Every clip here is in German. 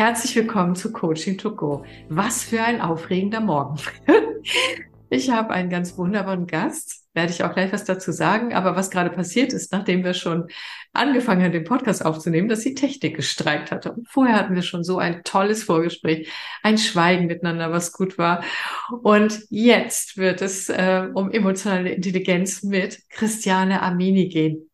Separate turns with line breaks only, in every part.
Herzlich willkommen zu Coaching to Go. Was für ein aufregender Morgen. Ich habe einen ganz wunderbaren Gast, werde ich auch gleich was dazu sagen. Aber was gerade passiert ist, nachdem wir schon angefangen haben, den Podcast aufzunehmen, dass die Technik gestreikt hatte. Und vorher hatten wir schon so ein tolles Vorgespräch, ein Schweigen miteinander, was gut war. Und jetzt wird es äh, um emotionale Intelligenz mit Christiane Amini gehen.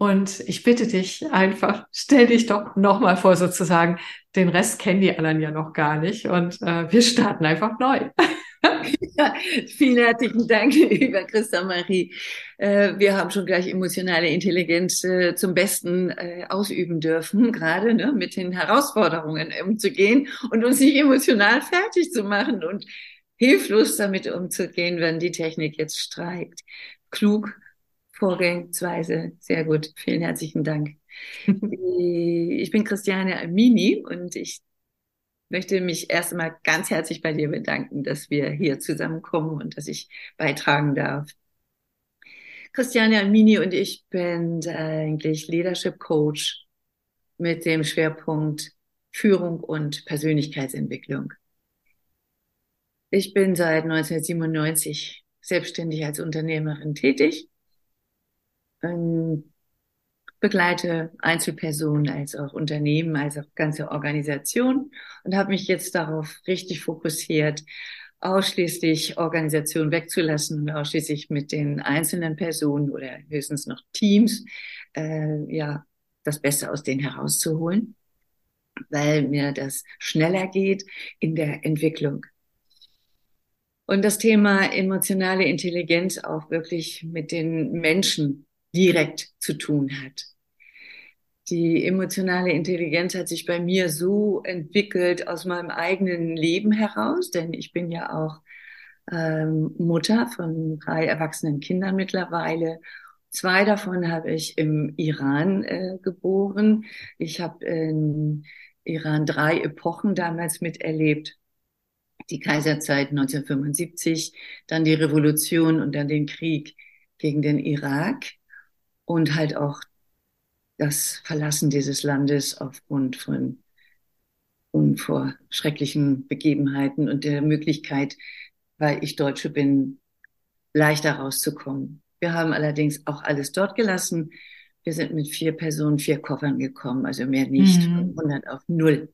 Und ich bitte dich einfach, stell dich doch nochmal vor sozusagen. Den Rest kennen die anderen ja noch gar nicht. Und äh, wir starten einfach neu.
Ja, vielen herzlichen Dank, lieber Christa Marie. Äh, wir haben schon gleich emotionale Intelligenz äh, zum Besten äh, ausüben dürfen, gerade ne, mit den Herausforderungen umzugehen und uns nicht emotional fertig zu machen und hilflos damit umzugehen, wenn die Technik jetzt streikt. Klug, vorgehensweise, sehr gut. Vielen herzlichen Dank. Ich bin Christiane Almini und ich möchte mich erst einmal ganz herzlich bei dir bedanken, dass wir hier zusammenkommen und dass ich beitragen darf. Christiane Almini und ich bin eigentlich Leadership Coach mit dem Schwerpunkt Führung und Persönlichkeitsentwicklung. Ich bin seit 1997 selbstständig als Unternehmerin tätig begleite Einzelpersonen als auch Unternehmen, als auch ganze Organisationen und habe mich jetzt darauf richtig fokussiert, ausschließlich Organisation wegzulassen und ausschließlich mit den einzelnen Personen oder höchstens noch Teams äh, ja das Beste aus denen herauszuholen, weil mir das schneller geht in der Entwicklung. Und das Thema emotionale Intelligenz auch wirklich mit den Menschen direkt zu tun hat die emotionale Intelligenz hat sich bei mir so entwickelt aus meinem eigenen Leben heraus, denn ich bin ja auch ähm, Mutter von drei erwachsenen Kindern mittlerweile. Zwei davon habe ich im Iran äh, geboren. Ich habe in Iran drei Epochen damals miterlebt. Die Kaiserzeit 1975, dann die Revolution und dann den Krieg gegen den Irak und halt auch das Verlassen dieses Landes aufgrund von und vor schrecklichen Begebenheiten und der Möglichkeit, weil ich Deutsche bin, leichter rauszukommen. Wir haben allerdings auch alles dort gelassen. Wir sind mit vier Personen, vier Koffern gekommen, also mehr nicht, mhm. von 100 auf null.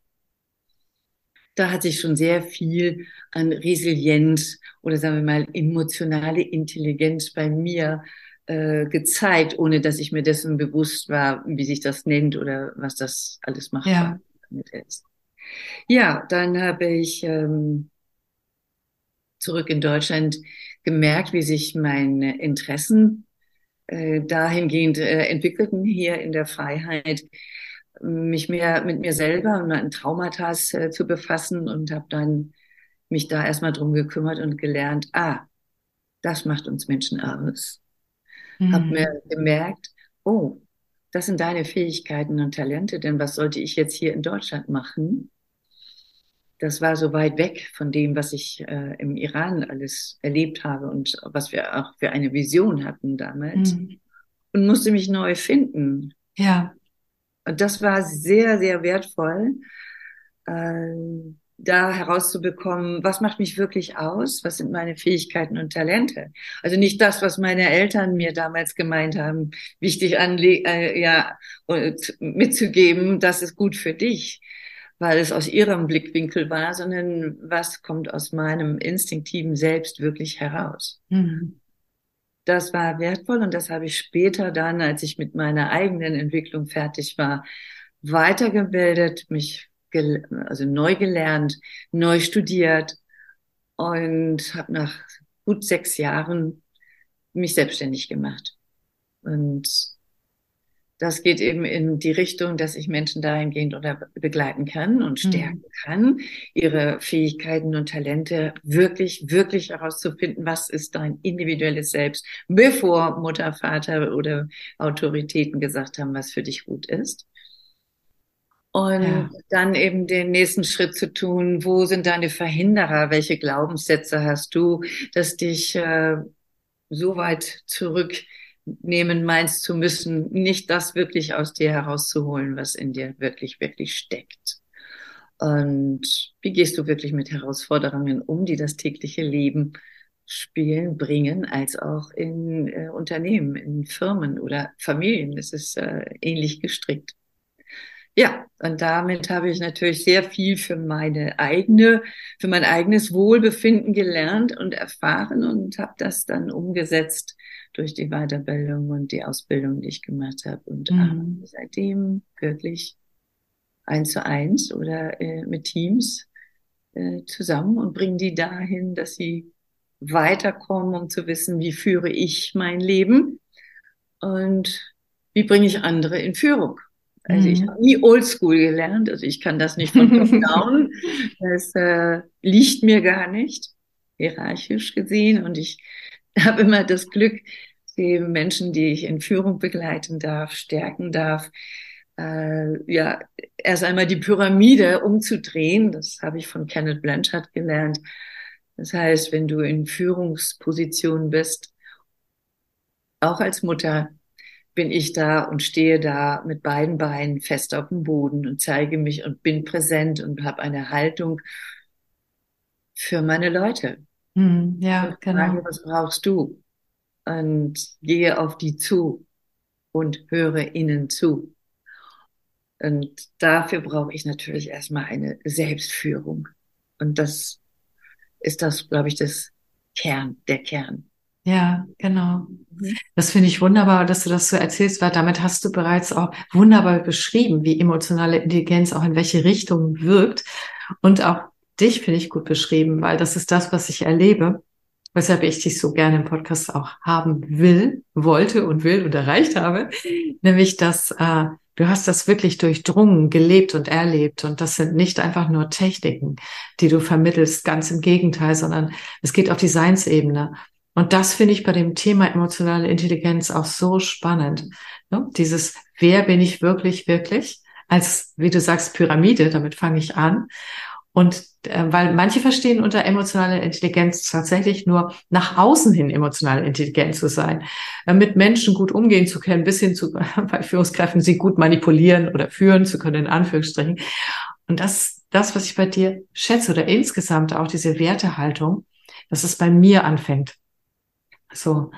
Da hat sich schon sehr viel an Resilienz oder sagen wir mal emotionale Intelligenz bei mir äh, gezeigt, ohne dass ich mir dessen bewusst war, wie sich das nennt oder was das alles macht. Ja, ja dann habe ich ähm, zurück in Deutschland gemerkt, wie sich meine Interessen äh, dahingehend äh, entwickelten hier in der Freiheit, mich mehr mit mir selber und meinen Traumata äh, zu befassen und habe dann mich da erstmal drum gekümmert und gelernt, ah, das macht uns Menschen aus mhm. habe mir gemerkt, oh, das sind deine Fähigkeiten und Talente, denn was sollte ich jetzt hier in Deutschland machen? Das war so weit weg von dem, was ich äh, im Iran alles erlebt habe und was wir auch für eine Vision hatten damals. Mhm. Und musste mich neu finden.
Ja.
Und das war sehr, sehr wertvoll. Äh, da herauszubekommen, was macht mich wirklich aus, was sind meine Fähigkeiten und Talente. Also nicht das, was meine Eltern mir damals gemeint haben, wichtig anle äh, ja, mitzugeben, das ist gut für dich, weil es aus ihrem Blickwinkel war, sondern was kommt aus meinem instinktiven Selbst wirklich heraus. Mhm. Das war wertvoll und das habe ich später dann, als ich mit meiner eigenen Entwicklung fertig war, weitergebildet, mich also neu gelernt, neu studiert und habe nach gut sechs Jahren mich selbstständig gemacht. Und das geht eben in die Richtung, dass ich Menschen dahingehend oder begleiten kann und mhm. stärken mhm. kann, ihre Fähigkeiten und Talente wirklich, wirklich herauszufinden, was ist dein individuelles Selbst, bevor Mutter, Vater oder Autoritäten gesagt haben, was für dich gut ist. Und ja. dann eben den nächsten Schritt zu tun, wo sind deine Verhinderer, welche Glaubenssätze hast du, dass dich äh, so weit zurücknehmen meinst zu müssen, nicht das wirklich aus dir herauszuholen, was in dir wirklich, wirklich steckt. Und wie gehst du wirklich mit Herausforderungen um, die das tägliche Leben spielen, bringen, als auch in äh, Unternehmen, in Firmen oder Familien. Es ist äh, ähnlich gestrickt. Ja, und damit habe ich natürlich sehr viel für meine eigene, für mein eigenes Wohlbefinden gelernt und erfahren und habe das dann umgesetzt durch die Weiterbildung und die Ausbildung, die ich gemacht habe. Und mhm. seitdem wirklich eins zu eins oder äh, mit Teams äh, zusammen und bringen die dahin, dass sie weiterkommen, um zu wissen, wie führe ich mein Leben und wie bringe ich andere in Führung. Also ich mhm. habe nie Oldschool gelernt, also ich kann das nicht von top down. Das äh, liegt mir gar nicht, hierarchisch gesehen. Und ich habe immer das Glück, die Menschen, die ich in Führung begleiten darf, stärken darf, äh, ja, erst einmal die Pyramide umzudrehen. Das habe ich von Kenneth Blanchard gelernt. Das heißt, wenn du in Führungspositionen bist, auch als Mutter, bin ich da und stehe da mit beiden Beinen fest auf dem Boden und zeige mich und bin präsent und habe eine Haltung für meine Leute.
Hm, ja, und genau. Frage,
was brauchst du? Und gehe auf die zu und höre ihnen zu. Und dafür brauche ich natürlich erstmal eine Selbstführung. Und das ist das, glaube ich, das Kern, der Kern.
Ja, genau. Mhm. Das finde ich wunderbar, dass du das so erzählst, weil damit hast du bereits auch wunderbar beschrieben, wie emotionale Intelligenz auch in welche Richtung wirkt. Und auch dich finde ich gut beschrieben, weil das ist das, was ich erlebe, weshalb ich dich so gerne im Podcast auch haben will, wollte und will und erreicht habe, nämlich dass äh, Du hast das wirklich durchdrungen, gelebt und erlebt. Und das sind nicht einfach nur Techniken, die du vermittelst, ganz im Gegenteil, sondern es geht auf die Seinsebene. Und das finde ich bei dem Thema emotionale Intelligenz auch so spannend. Ne? Dieses, wer bin ich wirklich, wirklich? Als, wie du sagst, Pyramide, damit fange ich an. Und äh, weil manche verstehen unter emotionaler Intelligenz tatsächlich nur nach außen hin emotional intelligent zu sein, äh, mit Menschen gut umgehen zu können, bis hin zu bei Führungskräften sie gut manipulieren oder führen zu können, in Anführungsstrichen. Und das, das, was ich bei dir schätze oder insgesamt auch diese Wertehaltung, dass es bei mir anfängt. So.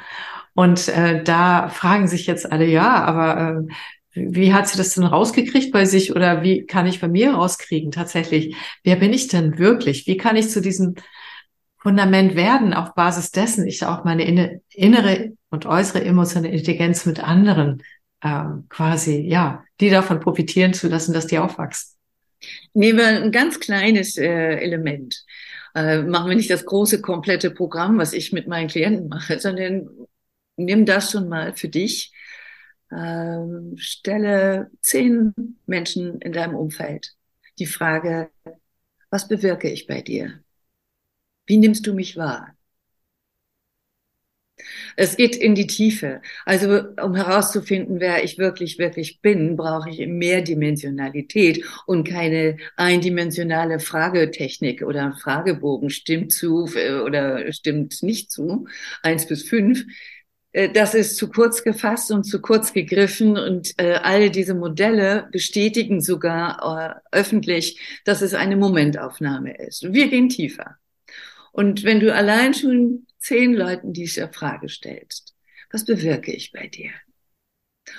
Und äh, da fragen sich jetzt alle, ja, aber äh, wie hat sie das denn rausgekriegt bei sich oder wie kann ich bei mir rauskriegen tatsächlich? Wer bin ich denn wirklich? Wie kann ich zu diesem Fundament werden, auf Basis dessen ich auch meine innere und äußere emotionale Intelligenz mit anderen ähm, quasi, ja, die davon profitieren zu lassen, dass die aufwachsen?
Nehmen wir ein ganz kleines äh, Element äh, machen wir nicht das große, komplette Programm, was ich mit meinen Klienten mache, sondern nimm das schon mal für dich. Äh, stelle zehn Menschen in deinem Umfeld die Frage, was bewirke ich bei dir? Wie nimmst du mich wahr? Es geht in die Tiefe. Also um herauszufinden, wer ich wirklich, wirklich bin, brauche ich Mehrdimensionalität und keine eindimensionale Fragetechnik oder Fragebogen. Stimmt zu äh, oder stimmt nicht zu? Eins bis fünf. Äh, das ist zu kurz gefasst und zu kurz gegriffen und äh, all diese Modelle bestätigen sogar öffentlich, dass es eine Momentaufnahme ist. Wir gehen tiefer. Und wenn du allein schon zehn Leuten diese Frage stellst, was bewirke ich bei dir?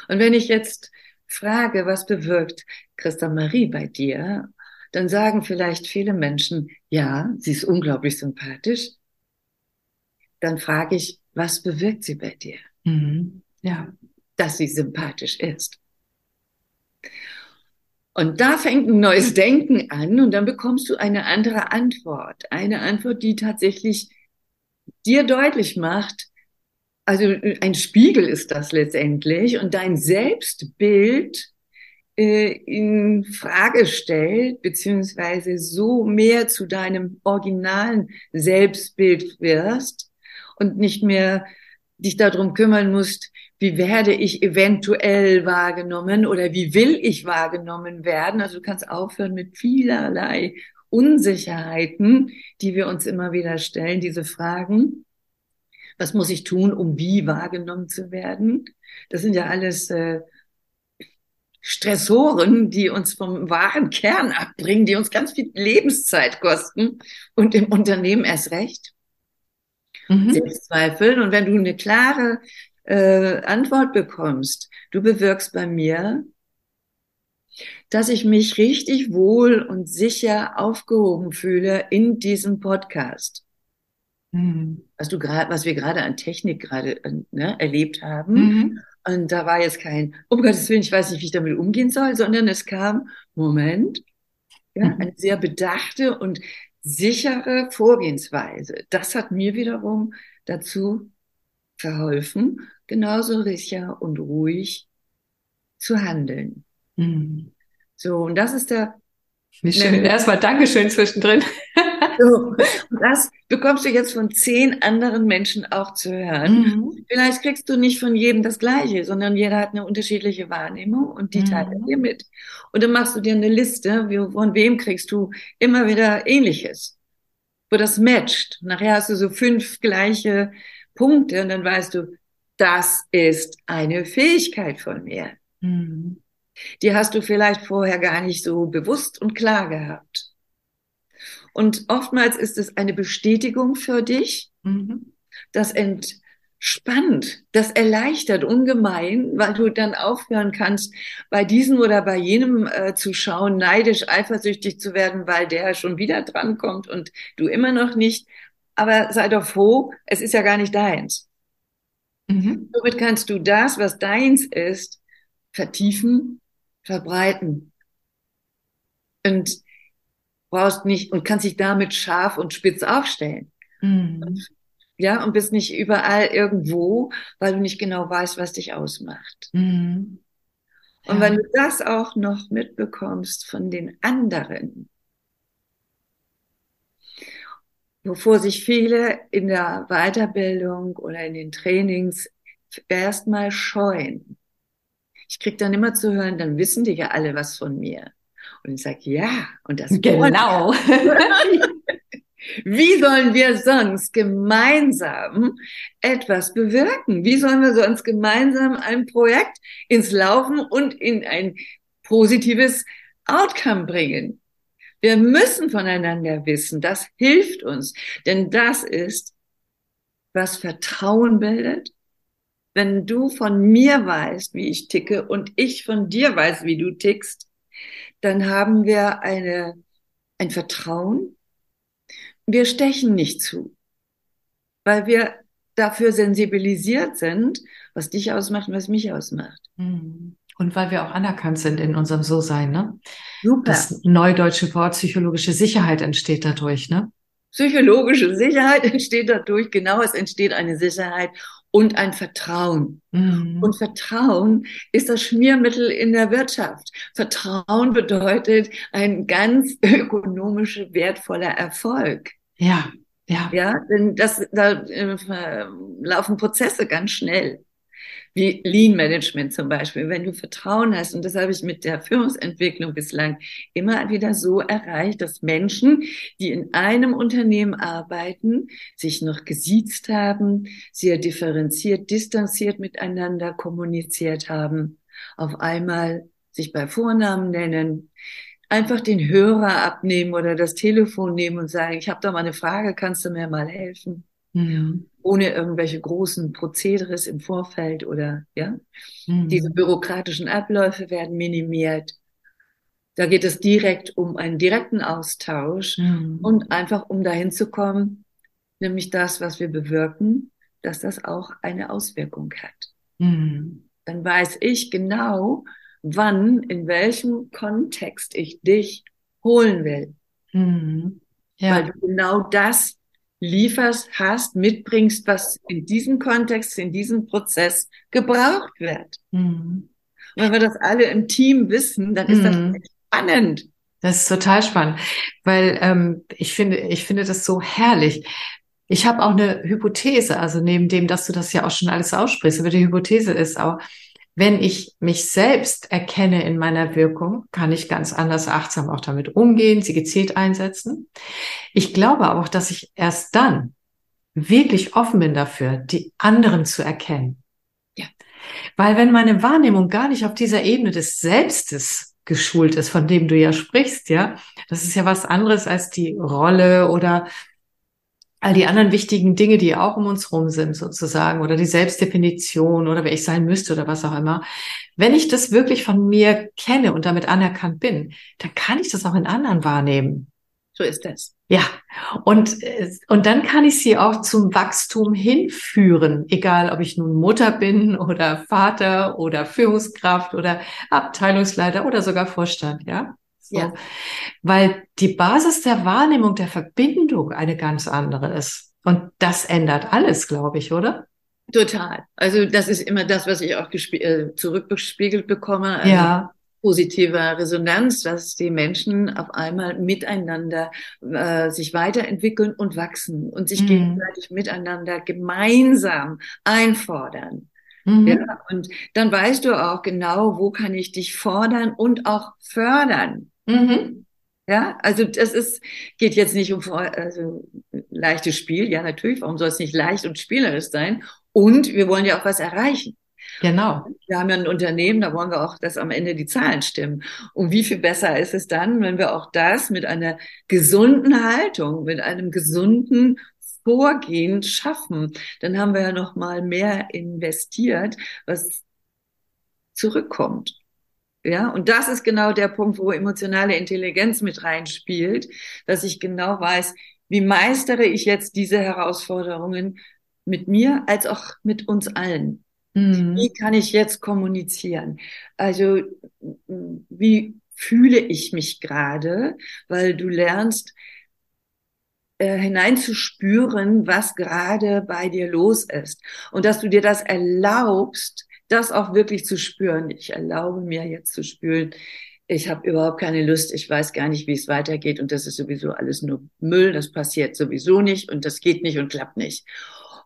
Und wenn ich jetzt frage, was bewirkt Christa Marie bei dir, dann sagen vielleicht viele Menschen, ja, sie ist unglaublich sympathisch. Dann frage ich, was bewirkt sie bei dir? Mhm. Ja, dass sie sympathisch ist. Und da fängt ein neues Denken an und dann bekommst du eine andere Antwort. Eine Antwort, die tatsächlich dir deutlich macht, also ein Spiegel ist das letztendlich und dein Selbstbild äh, in Frage stellt, beziehungsweise so mehr zu deinem originalen Selbstbild wirst und nicht mehr dich darum kümmern musst, wie werde ich eventuell wahrgenommen oder wie will ich wahrgenommen werden. Also du kannst aufhören mit vielerlei Unsicherheiten, die wir uns immer wieder stellen, diese Fragen. Was muss ich tun, um wie wahrgenommen zu werden? Das sind ja alles äh, Stressoren, die uns vom wahren Kern abbringen, die uns ganz viel Lebenszeit kosten und im Unternehmen erst recht. Mhm. Selbstzweifel. Und wenn du eine klare äh, Antwort bekommst, du bewirkst bei mir, dass ich mich richtig wohl und sicher aufgehoben fühle in diesem Podcast. Mhm. Was du gerade, was wir gerade an Technik gerade ne, erlebt haben. Mhm. Und da war jetzt kein, um Gottes Willen, ich weiß nicht, wie ich damit umgehen soll, sondern es kam, Moment, ja, mhm. eine sehr bedachte und sichere Vorgehensweise. Das hat mir wiederum dazu verholfen, genauso sicher und ruhig zu handeln. Mhm. So, und das ist der.
Wie schön. Erstmal Dankeschön zwischendrin.
So, das bekommst du jetzt von zehn anderen Menschen auch zu hören. Mhm. Vielleicht kriegst du nicht von jedem das Gleiche, sondern jeder hat eine unterschiedliche Wahrnehmung und die mhm. teilt er dir mit. Und dann machst du dir eine Liste, von wem kriegst du immer wieder Ähnliches, wo das matcht. Nachher hast du so fünf gleiche Punkte und dann weißt du, das ist eine Fähigkeit von mir. Mhm. Die hast du vielleicht vorher gar nicht so bewusst und klar gehabt. Und oftmals ist es eine Bestätigung für dich. Mhm. Das entspannt, das erleichtert ungemein, weil du dann aufhören kannst, bei diesem oder bei jenem äh, zu schauen, neidisch, eifersüchtig zu werden, weil der schon wieder drankommt und du immer noch nicht. Aber sei doch froh, es ist ja gar nicht deins. Mhm. Somit kannst du das, was deins ist, vertiefen, verbreiten. Und brauchst nicht und kannst dich damit scharf und spitz aufstellen. Mhm. Ja, und bist nicht überall irgendwo, weil du nicht genau weißt, was dich ausmacht. Mhm. Ja. Und wenn du das auch noch mitbekommst von den anderen, wovor sich viele in der Weiterbildung oder in den Trainings erstmal scheuen. Ich krieg dann immer zu hören, dann wissen die ja alle was von mir. Und ich sage, ja, und das
genau.
Wie sollen wir sonst gemeinsam etwas bewirken? Wie sollen wir sonst gemeinsam ein Projekt ins Laufen und in ein positives Outcome bringen? Wir müssen voneinander wissen. Das hilft uns. Denn das ist, was Vertrauen bildet. Wenn du von mir weißt, wie ich ticke und ich von dir weiß, wie du tickst, dann haben wir eine, ein Vertrauen. Wir stechen nicht zu, weil wir dafür sensibilisiert sind, was dich ausmacht und was mich ausmacht.
Mhm. Und weil wir auch anerkannt sind in unserem So-Sein, ne? Super. Das neudeutsche Wort psychologische Sicherheit entsteht dadurch, ne?
Psychologische Sicherheit entsteht dadurch, genau, es entsteht eine Sicherheit und ein Vertrauen. Mhm. Und Vertrauen ist das Schmiermittel in der Wirtschaft. Vertrauen bedeutet ein ganz ökonomisch wertvoller Erfolg.
Ja, ja.
Ja, denn das, da äh, laufen Prozesse ganz schnell wie Lean Management zum Beispiel. Wenn du Vertrauen hast, und das habe ich mit der Führungsentwicklung bislang immer wieder so erreicht, dass Menschen, die in einem Unternehmen arbeiten, sich noch gesiezt haben, sehr differenziert, distanziert miteinander kommuniziert haben, auf einmal sich bei Vornamen nennen, einfach den Hörer abnehmen oder das Telefon nehmen und sagen, ich habe da mal eine Frage, kannst du mir mal helfen? Mhm ohne irgendwelche großen Prozederes im Vorfeld oder ja. Mhm. Diese bürokratischen Abläufe werden minimiert. Da geht es direkt um einen direkten Austausch mhm. und einfach um dahin zu kommen, nämlich das, was wir bewirken, dass das auch eine Auswirkung hat. Mhm. Dann weiß ich genau, wann, in welchem Kontext ich dich holen will. Mhm. Ja. Weil du genau das lieferst, hast, mitbringst, was in diesem Kontext, in diesem Prozess gebraucht wird. Mhm. Und wenn wir das alle im Team wissen, dann ist mhm. das spannend.
Das ist total spannend, weil ähm, ich finde, ich finde das so herrlich. Ich habe auch eine Hypothese, also neben dem, dass du das ja auch schon alles aussprichst, aber die Hypothese ist auch, wenn ich mich selbst erkenne in meiner Wirkung, kann ich ganz anders achtsam auch damit umgehen, sie gezielt einsetzen. Ich glaube aber auch, dass ich erst dann wirklich offen bin dafür, die anderen zu erkennen. Ja. Weil wenn meine Wahrnehmung gar nicht auf dieser Ebene des Selbstes geschult ist, von dem du ja sprichst, ja, das ist ja was anderes als die Rolle oder all die anderen wichtigen Dinge, die auch um uns rum sind, sozusagen, oder die Selbstdefinition oder wer ich sein müsste oder was auch immer. Wenn ich das wirklich von mir kenne und damit anerkannt bin, dann kann ich das auch in anderen wahrnehmen.
So ist es.
Ja, und, und dann kann ich sie auch zum Wachstum hinführen, egal ob ich nun Mutter bin oder Vater oder Führungskraft oder Abteilungsleiter oder sogar Vorstand, ja. So. Ja. Weil die Basis der Wahrnehmung der Verbindung eine ganz andere ist. Und das ändert alles, glaube ich, oder?
Total. Also das ist immer das, was ich auch äh, zurückgespiegelt bekomme.
Also ja.
Positiver Resonanz, dass die Menschen auf einmal miteinander äh, sich weiterentwickeln und wachsen und sich mhm. gegenseitig miteinander gemeinsam einfordern. Mhm. Ja, und dann weißt du auch genau, wo kann ich dich fordern und auch fördern. Mhm. Ja, also das ist, geht jetzt nicht um also, leichtes Spiel. Ja, natürlich, warum soll es nicht leicht und spielerisch sein? Und wir wollen ja auch was erreichen.
Genau.
Wir haben ja ein Unternehmen, da wollen wir auch, dass am Ende die Zahlen stimmen. Und wie viel besser ist es dann, wenn wir auch das mit einer gesunden Haltung, mit einem gesunden Vorgehen schaffen? Dann haben wir ja noch mal mehr investiert, was zurückkommt. Ja, und das ist genau der Punkt, wo emotionale Intelligenz mit reinspielt, dass ich genau weiß, wie meistere ich jetzt diese Herausforderungen mit mir als auch mit uns allen. Mhm. Wie kann ich jetzt kommunizieren? Also, wie fühle ich mich gerade? Weil du lernst, äh, hineinzuspüren, was gerade bei dir los ist. Und dass du dir das erlaubst, das auch wirklich zu spüren. Ich erlaube mir jetzt zu spüren, ich habe überhaupt keine Lust, ich weiß gar nicht, wie es weitergeht und das ist sowieso alles nur Müll, das passiert sowieso nicht und das geht nicht und klappt nicht.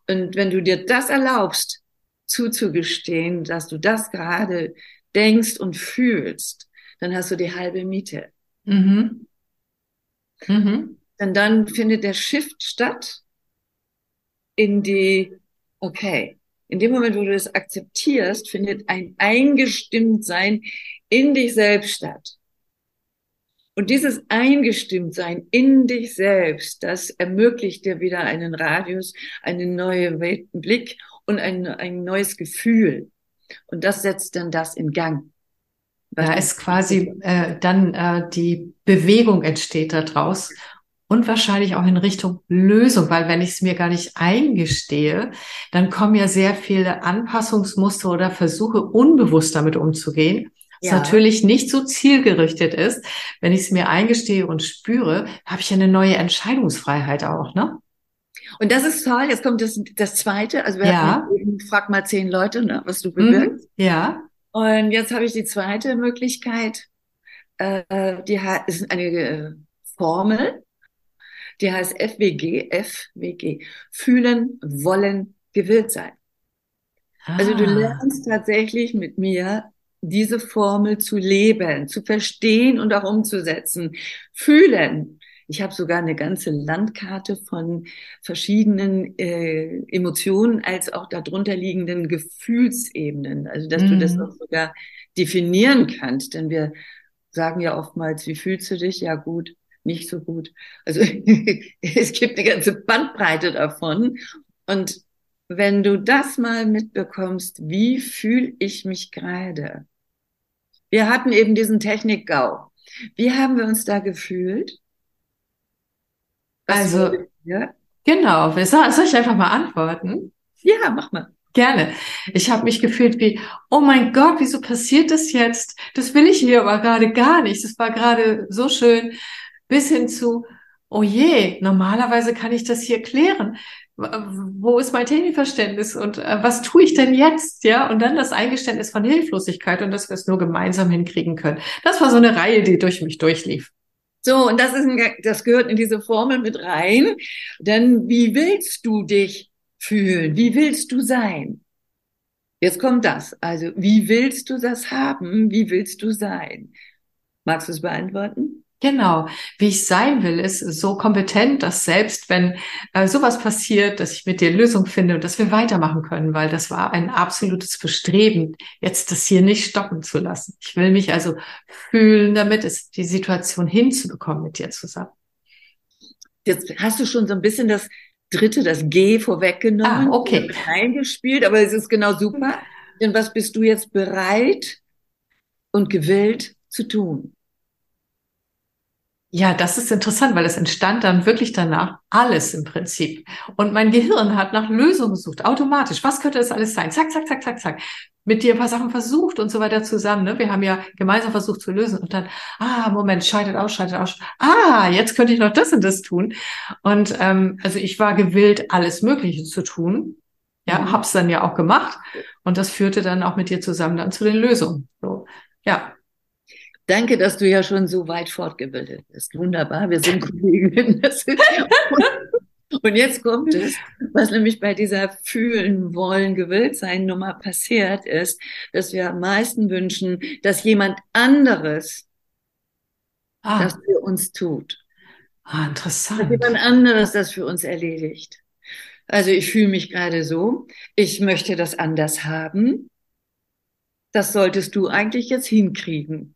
Und wenn du dir das erlaubst, zuzugestehen, dass du das gerade denkst und fühlst, dann hast du die halbe Miete. Mhm. Mhm. Denn dann findet der Shift statt in die, okay, in dem Moment, wo du das akzeptierst, findet ein Eingestimmtsein in dich selbst statt. Und dieses Eingestimmtsein in dich selbst, das ermöglicht dir wieder einen Radius, einen neuen Blick und ein, ein neues Gefühl. Und das setzt dann das in Gang.
Da ist quasi äh, dann äh, die Bewegung entsteht daraus und wahrscheinlich auch in Richtung Lösung, weil wenn ich es mir gar nicht eingestehe, dann kommen ja sehr viele Anpassungsmuster oder Versuche, unbewusst damit umzugehen. Was ja. natürlich nicht so zielgerichtet ist. Wenn ich es mir eingestehe und spüre, habe ich eine neue Entscheidungsfreiheit auch, ne?
Und das ist toll. Jetzt kommt das, das zweite. Also wir ja. eben, frag mal zehn Leute, ne, was du bewirkst.
Mhm. Ja.
Und jetzt habe ich die zweite Möglichkeit. Äh, die ist eine äh, Formel die heißt FWG, FWG. Fühlen, wollen, gewillt sein. Ah. Also du ah. lernst tatsächlich mit mir diese Formel zu leben, zu verstehen und auch umzusetzen. Fühlen. Ich habe sogar eine ganze Landkarte von verschiedenen äh, Emotionen als auch darunter liegenden Gefühlsebenen. Also dass mm. du das mhm. auch sogar definieren kannst. Denn wir sagen ja oftmals, wie fühlst du dich? Ja gut, nicht so gut. Also es gibt eine ganze Bandbreite davon. Und wenn du das mal mitbekommst, wie fühle ich mich gerade? Wir hatten eben diesen Technik-GAU. Wie haben wir uns da gefühlt?
Was also, genau. Soll ich einfach mal antworten?
Ja, mach mal.
Gerne. Ich habe mich gefühlt wie, oh mein Gott, wieso passiert das jetzt? Das will ich hier aber gerade gar nicht. Das war gerade so schön bis hin zu, oh je, normalerweise kann ich das hier klären. Wo ist mein Themenverständnis und äh, was tue ich denn jetzt? Ja, und dann das Eingeständnis von Hilflosigkeit und dass wir es nur gemeinsam hinkriegen können. Das war so eine Reihe, die durch mich durchlief.
So, und das ist ein, das gehört in diese Formel mit rein. Denn wie willst du dich fühlen? Wie willst du sein? Jetzt kommt das. Also, wie willst du das haben? Wie willst du sein? Magst du es beantworten?
Genau. Wie ich sein will, ist so kompetent, dass selbst wenn äh, sowas passiert, dass ich mit dir Lösung finde und dass wir weitermachen können, weil das war ein absolutes Bestreben, jetzt das hier nicht stoppen zu lassen. Ich will mich also fühlen, damit es die Situation hinzubekommen mit dir zusammen.
Jetzt hast du schon so ein bisschen das dritte, das G vorweggenommen,
ah, okay.
eingespielt, aber es ist genau super. Denn was bist du jetzt bereit und gewillt zu tun?
Ja, das ist interessant, weil es entstand dann wirklich danach alles im Prinzip. Und mein Gehirn hat nach Lösungen gesucht, automatisch. Was könnte das alles sein? Zack, zack, zack, zack, zack. Mit dir ein paar Sachen versucht und so weiter zusammen. Ne? Wir haben ja gemeinsam versucht zu lösen und dann, ah, Moment, scheidet aus, scheidet aus. Ah, jetzt könnte ich noch das und das tun. Und ähm, also ich war gewillt, alles Mögliche zu tun. Ja, mhm. hab's dann ja auch gemacht. Und das führte dann auch mit dir zusammen dann zu den Lösungen. So, ja.
Danke, dass du ja schon so weit fortgebildet bist. Wunderbar, wir sind Kolleginnen. Und jetzt kommt es, was nämlich bei dieser Fühlen, Wollen, Gewillt sein Nummer passiert ist, dass wir am meisten wünschen, dass jemand anderes ah. das für uns tut.
Ah, interessant.
Dass jemand anderes das für uns erledigt. Also ich fühle mich gerade so, ich möchte das anders haben. Das solltest du eigentlich jetzt hinkriegen.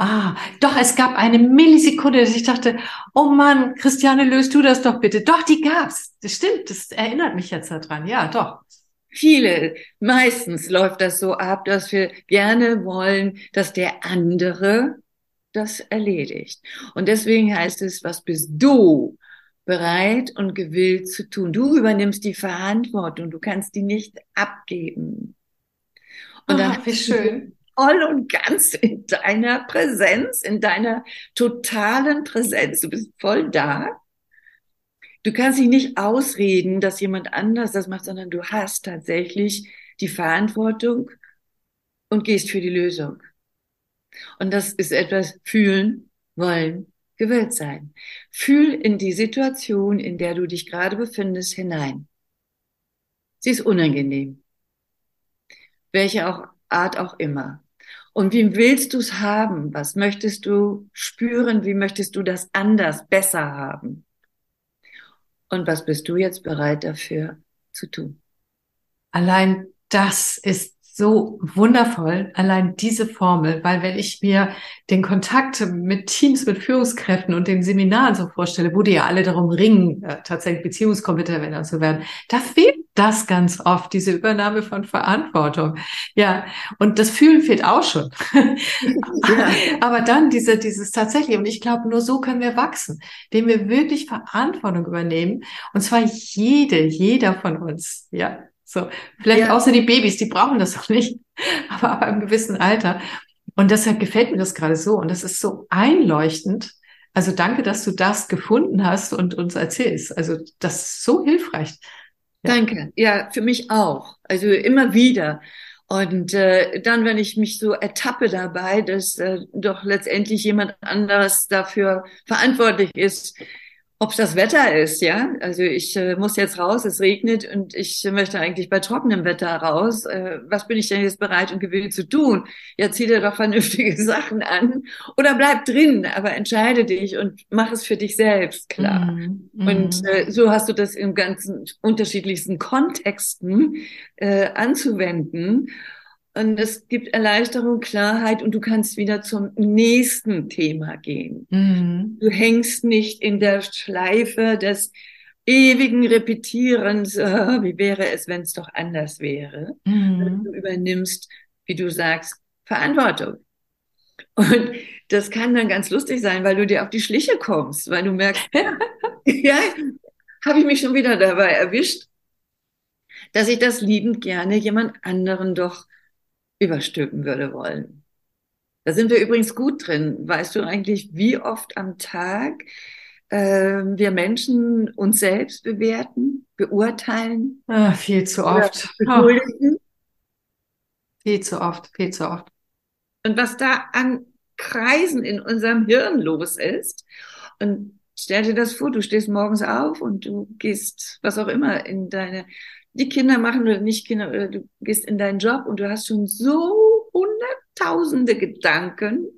Ah, doch, es gab eine Millisekunde, dass ich dachte, oh Mann, Christiane, löst du das doch bitte. Doch, die gab's. Das stimmt, das erinnert mich jetzt daran. Ja, doch.
Viele, meistens läuft das so ab, dass wir gerne wollen, dass der andere das erledigt. Und deswegen heißt es, was bist du bereit und gewillt zu tun? Du übernimmst die Verantwortung, du kannst die nicht abgeben.
Und oh, dann wie schön
voll und ganz in deiner Präsenz, in deiner totalen Präsenz. Du bist voll da. Du kannst dich nicht ausreden, dass jemand anders das macht, sondern du hast tatsächlich die Verantwortung und gehst für die Lösung. Und das ist etwas fühlen, wollen, gewillt sein. Fühl in die Situation, in der du dich gerade befindest, hinein. Sie ist unangenehm. Welche auch Art auch immer. Und wie willst du es haben? Was möchtest du spüren? Wie möchtest du das anders, besser haben? Und was bist du jetzt bereit dafür zu tun?
Allein das ist so wundervoll, allein diese Formel, weil wenn ich mir den Kontakt mit Teams, mit Führungskräften und den Seminaren so vorstelle, wo die ja alle darum ringen, äh, tatsächlich Beziehungskompetent zu werden, da fehlt das ganz oft, diese Übernahme von Verantwortung. Ja, und das Fühlen fehlt auch schon. ja. Aber dann diese, dieses tatsächlich, und ich glaube, nur so können wir wachsen, indem wir wirklich Verantwortung übernehmen, und zwar jede, jeder von uns, ja, so, vielleicht ja. außer die Babys, die brauchen das auch nicht, aber ab einem gewissen Alter. Und deshalb gefällt mir das gerade so. Und das ist so einleuchtend. Also danke, dass du das gefunden hast und uns erzählst. Also das ist so hilfreich.
Ja. Danke. Ja, für mich auch. Also immer wieder. Und äh, dann, wenn ich mich so ertappe dabei, dass äh, doch letztendlich jemand anderes dafür verantwortlich ist, ob es das Wetter ist, ja. Also ich äh, muss jetzt raus, es regnet und ich möchte eigentlich bei trockenem Wetter raus. Äh, was bin ich denn jetzt bereit und gewillt zu tun? Ja, zieh dir doch vernünftige Sachen an oder bleib drin, aber entscheide dich und mach es für dich selbst klar. Mm, mm. Und äh, so hast du das in ganzen unterschiedlichsten Kontexten äh, anzuwenden. Und es gibt Erleichterung, Klarheit und du kannst wieder zum nächsten Thema gehen. Mhm. Du hängst nicht in der Schleife des ewigen Repetierens, äh, wie wäre es, wenn es doch anders wäre. Mhm. Du übernimmst, wie du sagst, Verantwortung. Und das kann dann ganz lustig sein, weil du dir auf die Schliche kommst, weil du merkst, ja, habe ich mich schon wieder dabei erwischt, dass ich das liebend gerne jemand anderen doch überstülpen würde wollen. Da sind wir übrigens gut drin. Weißt du eigentlich, wie oft am Tag äh, wir Menschen uns selbst bewerten, beurteilen?
Ah, viel zu oft. Oh. Viel zu oft, viel zu oft.
Und was da an Kreisen in unserem Hirn los ist. Und stell dir das vor, du stehst morgens auf und du gehst, was auch immer, in deine die Kinder machen oder nicht Kinder, oder du gehst in deinen Job und du hast schon so hunderttausende Gedanken,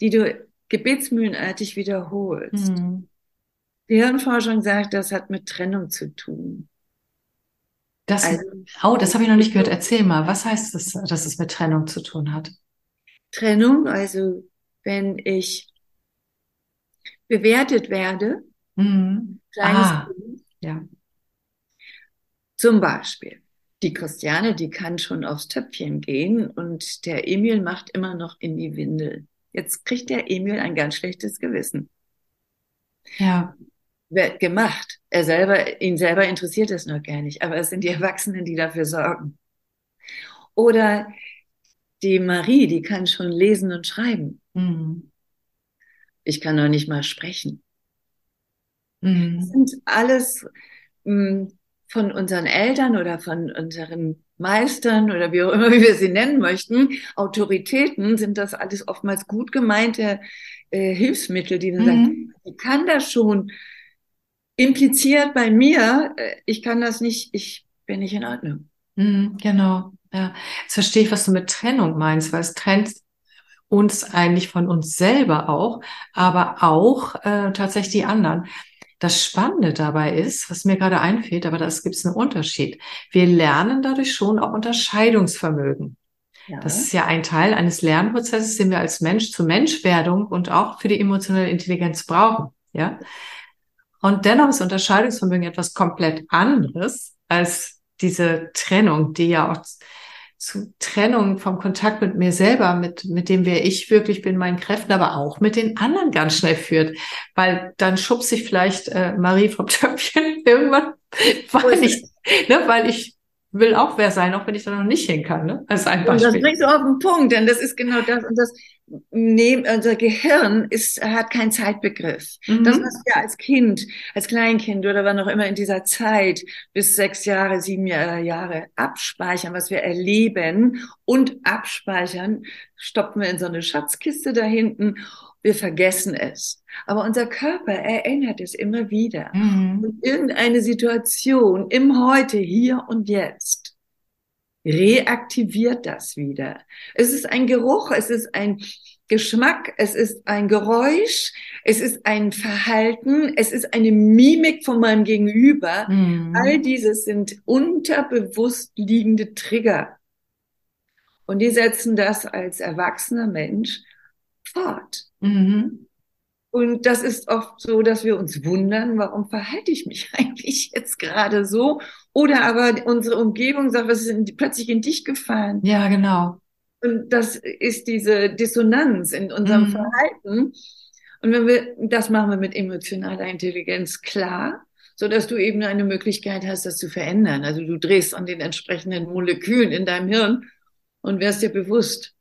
die du gebetsmühlenartig wiederholst. Mhm. Die Hirnforschung sagt, das hat mit Trennung zu tun.
Das, also, oh, das habe ich noch nicht gehört. Erzähl mal, was heißt das, dass es mit Trennung zu tun hat?
Trennung, also wenn ich bewertet werde, mhm. ah, ja. Zum Beispiel, die Christiane, die kann schon aufs Töpfchen gehen und der Emil macht immer noch in die Windel. Jetzt kriegt der Emil ein ganz schlechtes Gewissen.
Ja.
Wird gemacht. Er selber, ihn selber interessiert es noch gar nicht, aber es sind die Erwachsenen, die dafür sorgen. Oder die Marie, die kann schon lesen und schreiben. Mhm. Ich kann noch nicht mal sprechen. Mhm. Das sind alles mh, hm, von unseren Eltern oder von unseren Meistern oder wie auch immer wir sie nennen möchten, Autoritäten, sind das alles oftmals gut gemeinte äh, Hilfsmittel, die dann mhm. sagen, ich kann das schon impliziert bei mir, äh, ich kann das nicht, ich bin nicht in Ordnung.
Mhm, genau, ja. Jetzt verstehe ich, was du mit Trennung meinst, weil es trennt uns eigentlich von uns selber auch, aber auch äh, tatsächlich die anderen. Das Spannende dabei ist, was mir gerade einfällt, aber das gibt es einen Unterschied. Wir lernen dadurch schon auch Unterscheidungsvermögen. Ja. Das ist ja ein Teil eines Lernprozesses, den wir als Mensch zur Menschwerdung und auch für die emotionale Intelligenz brauchen. Ja. Und dennoch ist Unterscheidungsvermögen etwas komplett anderes als diese Trennung, die ja auch zu Trennung vom Kontakt mit mir selber, mit, mit dem, wer ich wirklich bin, meinen Kräften, aber auch mit den anderen ganz schnell führt. Weil dann schubst sich vielleicht äh, Marie vom Töpfchen irgendwann, weil ich, ne, weil ich will auch wer sein, auch wenn ich da noch nicht hin kann. Ne?
Das ist ein Beispiel. Und das bringst du auf den Punkt, denn das ist genau das. Und das neben unser Gehirn ist, hat keinen Zeitbegriff. Mhm. Das, was wir als Kind, als Kleinkind oder wann auch immer in dieser Zeit bis sechs Jahre, sieben Jahre abspeichern, was wir erleben und abspeichern, stoppen wir in so eine Schatzkiste da hinten. Wir vergessen es. Aber unser Körper erinnert es immer wieder. Mhm. Und irgendeine Situation im Heute, hier und jetzt reaktiviert das wieder. Es ist ein Geruch, es ist ein Geschmack, es ist ein Geräusch, es ist ein Verhalten, es ist eine Mimik von meinem Gegenüber. Mhm. All dieses sind unterbewusst liegende Trigger. Und die setzen das als erwachsener Mensch fort. Mhm. Und das ist oft so, dass wir uns wundern, warum verhalte ich mich eigentlich jetzt gerade so? Oder aber unsere Umgebung sagt, was ist denn plötzlich in dich gefallen?
Ja, genau.
Und das ist diese Dissonanz in unserem mhm. Verhalten. Und wenn wir, das machen wir mit emotionaler Intelligenz klar, so dass du eben eine Möglichkeit hast, das zu verändern. Also du drehst an den entsprechenden Molekülen in deinem Hirn und wirst dir bewusst,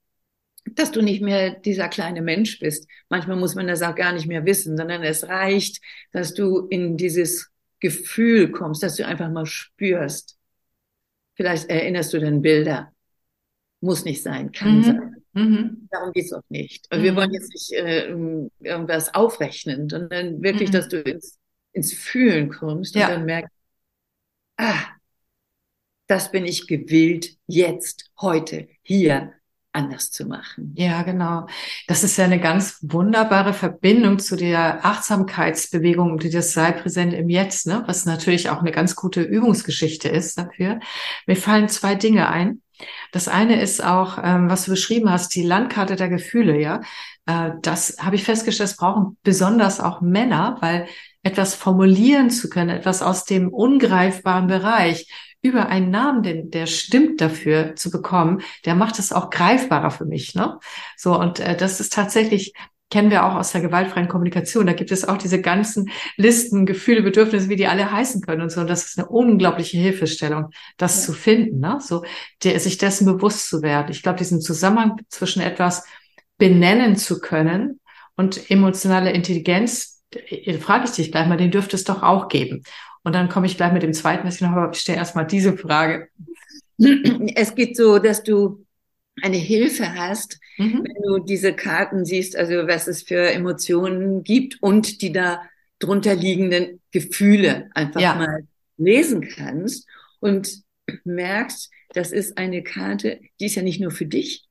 dass du nicht mehr dieser kleine Mensch bist. Manchmal muss man das auch gar nicht mehr wissen, sondern es reicht, dass du in dieses Gefühl kommst, dass du einfach mal spürst. Vielleicht erinnerst du dann Bilder. Muss nicht sein, kann mhm. sein. Mhm. Darum geht's auch nicht. Und mhm. wir wollen jetzt nicht äh, irgendwas aufrechnen, sondern wirklich, mhm. dass du ins, ins Fühlen kommst ja. und dann merkst, ah, das bin ich gewillt, jetzt, heute, hier anders zu machen.
Ja, genau. Das ist ja eine ganz wunderbare Verbindung zu der Achtsamkeitsbewegung, die das sei präsent im Jetzt, ne? was natürlich auch eine ganz gute Übungsgeschichte ist dafür. Mir fallen zwei Dinge ein. Das eine ist auch, ähm, was du beschrieben hast, die Landkarte der Gefühle, ja. Äh, das habe ich festgestellt, das brauchen besonders auch Männer, weil etwas formulieren zu können, etwas aus dem ungreifbaren Bereich über einen Namen, den, der stimmt dafür zu bekommen, der macht es auch greifbarer für mich. Ne? So, und äh, das ist tatsächlich, kennen wir auch aus der gewaltfreien Kommunikation. Da gibt es auch diese ganzen Listen, Gefühle, Bedürfnisse, wie die alle heißen können und so. Und das ist eine unglaubliche Hilfestellung, das ja. zu finden, ne? so der, sich dessen bewusst zu werden. Ich glaube, diesen Zusammenhang zwischen etwas benennen zu können und emotionale Intelligenz, äh, frage ich dich gleich mal, den dürfte es doch auch geben. Und dann komme ich gleich mit dem zweiten, was ich noch habe, ich stelle erstmal diese Frage.
Es geht so, dass du eine Hilfe hast, mhm. wenn du diese Karten siehst, also was es für Emotionen gibt und die da drunter liegenden Gefühle einfach ja. mal lesen kannst und merkst, das ist eine Karte, die ist ja nicht nur für dich,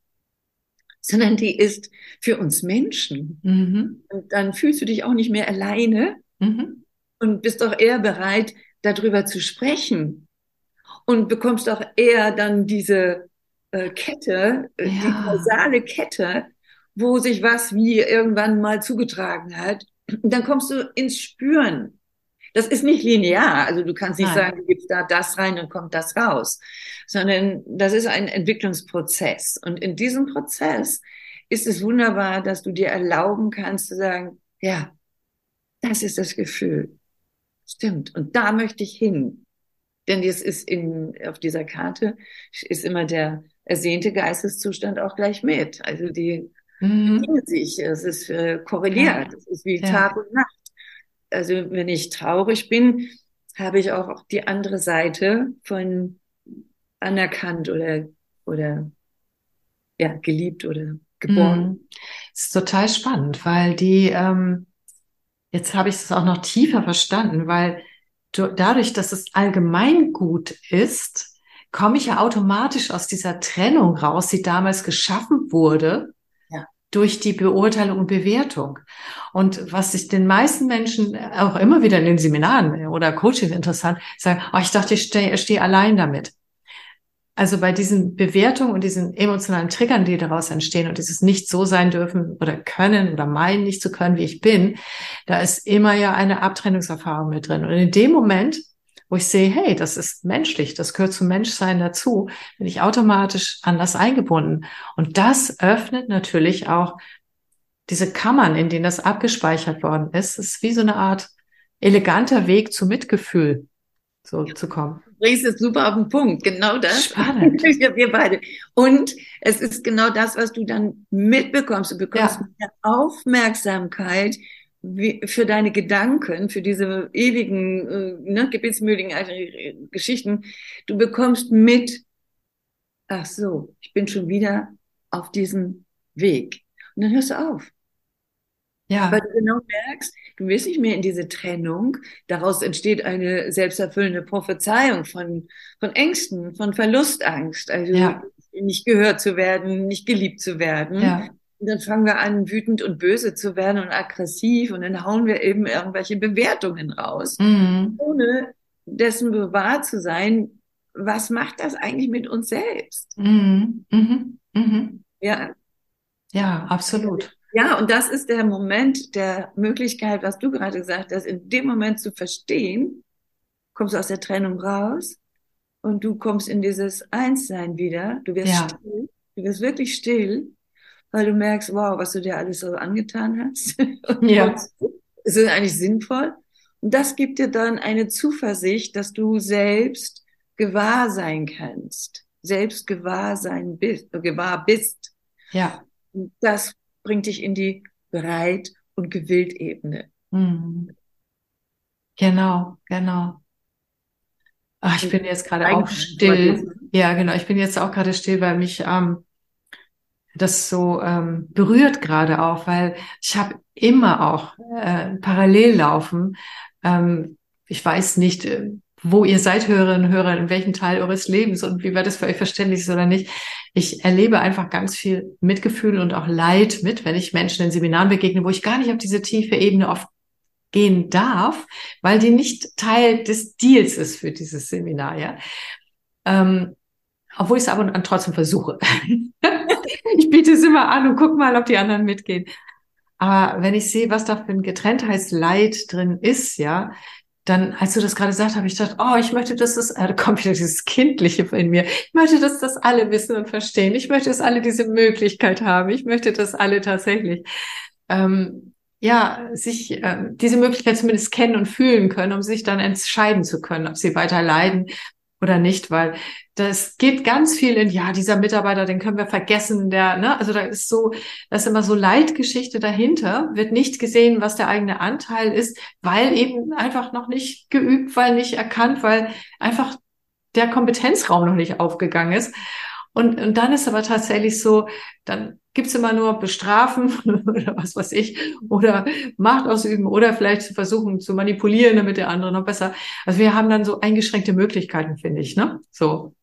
sondern die ist für uns Menschen. Mhm. Und dann fühlst du dich auch nicht mehr alleine mhm. Und bist auch eher bereit, darüber zu sprechen und bekommst auch eher dann diese äh, Kette, äh, ja. die kausale Kette, wo sich was wie irgendwann mal zugetragen hat. dann kommst du ins Spüren. Das ist nicht linear. Also du kannst nicht Nein. sagen, du gibst da das rein und kommt das raus, sondern das ist ein Entwicklungsprozess. Und in diesem Prozess ist es wunderbar, dass du dir erlauben kannst zu sagen, ja, das ist das Gefühl. Stimmt. Und da möchte ich hin. Denn es ist in, auf dieser Karte ist immer der ersehnte Geisteszustand auch gleich mit. Also die mhm. sich, es ist äh, korreliert, es ist wie ja. Tag und Nacht. Also wenn ich traurig bin, habe ich auch die andere Seite von anerkannt oder, oder ja, geliebt oder geboren. Mhm.
Das ist total spannend, weil die, ähm, jetzt habe ich es auch noch tiefer verstanden, weil du, dadurch, dass es allgemein gut ist, komme ich ja automatisch aus dieser Trennung raus, die damals geschaffen wurde ja. durch die Beurteilung und Bewertung. Und was sich den meisten Menschen auch immer wieder in den Seminaren oder Coaching interessant sagen, oh, ich dachte, ich stehe steh allein damit. Also bei diesen Bewertungen und diesen emotionalen Triggern, die daraus entstehen und dieses nicht so sein dürfen oder können oder meinen nicht zu können, wie ich bin, da ist immer ja eine Abtrennungserfahrung mit drin. Und in dem Moment, wo ich sehe, hey, das ist menschlich, das gehört zum Menschsein dazu, bin ich automatisch anders eingebunden. Und das öffnet natürlich auch diese Kammern, in denen das abgespeichert worden ist. Es ist wie so eine Art eleganter Weg zu Mitgefühl so zu kommen.
Du bringst es super auf den Punkt, genau das. Spannend. Wir beide. Und es ist genau das, was du dann mitbekommst. Du bekommst ja. mehr Aufmerksamkeit für deine Gedanken, für diese ewigen, äh, ne, gebetsmütigen äh, Geschichten. Du bekommst mit, ach so, ich bin schon wieder auf diesem Weg. Und dann hörst du auf. Ja. Weil du genau merkst, du bist nicht mehr in diese Trennung. Daraus entsteht eine selbsterfüllende Prophezeiung von, von Ängsten, von Verlustangst. Also ja. nicht gehört zu werden, nicht geliebt zu werden. Ja. Und dann fangen wir an, wütend und böse zu werden und aggressiv und dann hauen wir eben irgendwelche Bewertungen raus, mhm. ohne dessen bewahrt zu sein, was macht das eigentlich mit uns selbst? Mhm. Mhm.
mhm. Ja. Ja, absolut.
Ja, und das ist der Moment der Möglichkeit, was du gerade gesagt hast, in dem Moment zu verstehen, kommst du aus der Trennung raus und du kommst in dieses Einssein wieder. Du wirst ja. still, du wirst wirklich still, weil du merkst, wow, was du dir alles so angetan hast. ja. Es ist eigentlich sinnvoll. Und das gibt dir dann eine Zuversicht, dass du selbst gewahr sein kannst, selbst gewahr sein bist, gewahr bist. Ja. Und das bringt dich in die Bereit- und Gewillt-Ebene. Mhm.
Genau, genau. Ach, ich bin jetzt gerade auch still. Ja, genau. Ich bin jetzt auch gerade still, weil mich ähm, das so ähm, berührt gerade auch, weil ich habe immer auch äh, parallel laufen. Ähm, ich weiß nicht, äh, wo ihr seid, Hörerinnen und Hörer, in welchem Teil eures Lebens und wie weit das für euch verständlich ist oder nicht. Ich erlebe einfach ganz viel Mitgefühl und auch Leid mit, wenn ich Menschen in Seminaren begegne, wo ich gar nicht auf diese tiefe Ebene oft gehen darf, weil die nicht Teil des Deals ist für dieses Seminar, ja. Ähm, obwohl ich es ab und an trotzdem versuche. ich biete es immer an und guck mal, ob die anderen mitgehen. Aber wenn ich sehe, was da für ein Getrenntheitsleid drin ist, ja, dann, als du das gerade gesagt habe ich gedacht, oh, ich möchte, dass das, äh, da kommt wieder dieses Kindliche in mir. Ich möchte, dass das alle wissen und verstehen. Ich möchte, dass alle diese Möglichkeit haben. Ich möchte, dass alle tatsächlich, ähm, ja, sich äh, diese Möglichkeit zumindest kennen und fühlen können, um sich dann entscheiden zu können, ob sie weiter leiden oder nicht, weil das geht ganz viel in, ja, dieser Mitarbeiter, den können wir vergessen, der, ne, also da ist so, da ist immer so Leitgeschichte dahinter, wird nicht gesehen, was der eigene Anteil ist, weil eben einfach noch nicht geübt, weil nicht erkannt, weil einfach der Kompetenzraum noch nicht aufgegangen ist. Und, und dann ist aber tatsächlich so, dann gibt's immer nur bestrafen oder was weiß ich, oder Macht ausüben oder vielleicht zu versuchen zu manipulieren, damit der andere noch besser. Also wir haben dann so eingeschränkte Möglichkeiten, finde ich, ne? So.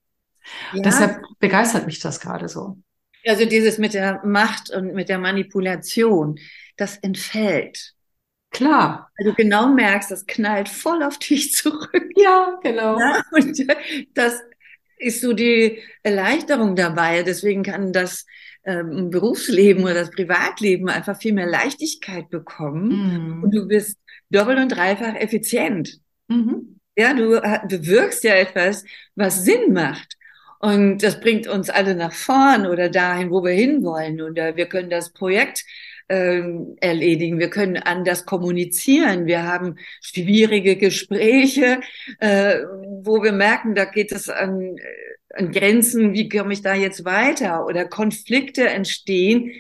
Ja. Deshalb begeistert mich das gerade so.
Also dieses mit der Macht und mit der Manipulation, das entfällt.
Klar.
Weil du genau merkst, das knallt voll auf dich zurück.
Ja, genau.
Ja, und das ist so die Erleichterung dabei. Deswegen kann das ähm, Berufsleben oder das Privatleben einfach viel mehr Leichtigkeit bekommen.
Mhm.
Und du bist doppelt und dreifach effizient.
Mhm.
Ja, du, du wirkst ja etwas, was Sinn macht. Und das bringt uns alle nach vorn oder dahin, wo wir hinwollen. Oder wir können das Projekt ähm, erledigen. Wir können anders kommunizieren. Wir haben schwierige Gespräche, äh, wo wir merken, da geht es an, an Grenzen, wie komme ich da jetzt weiter? Oder Konflikte entstehen,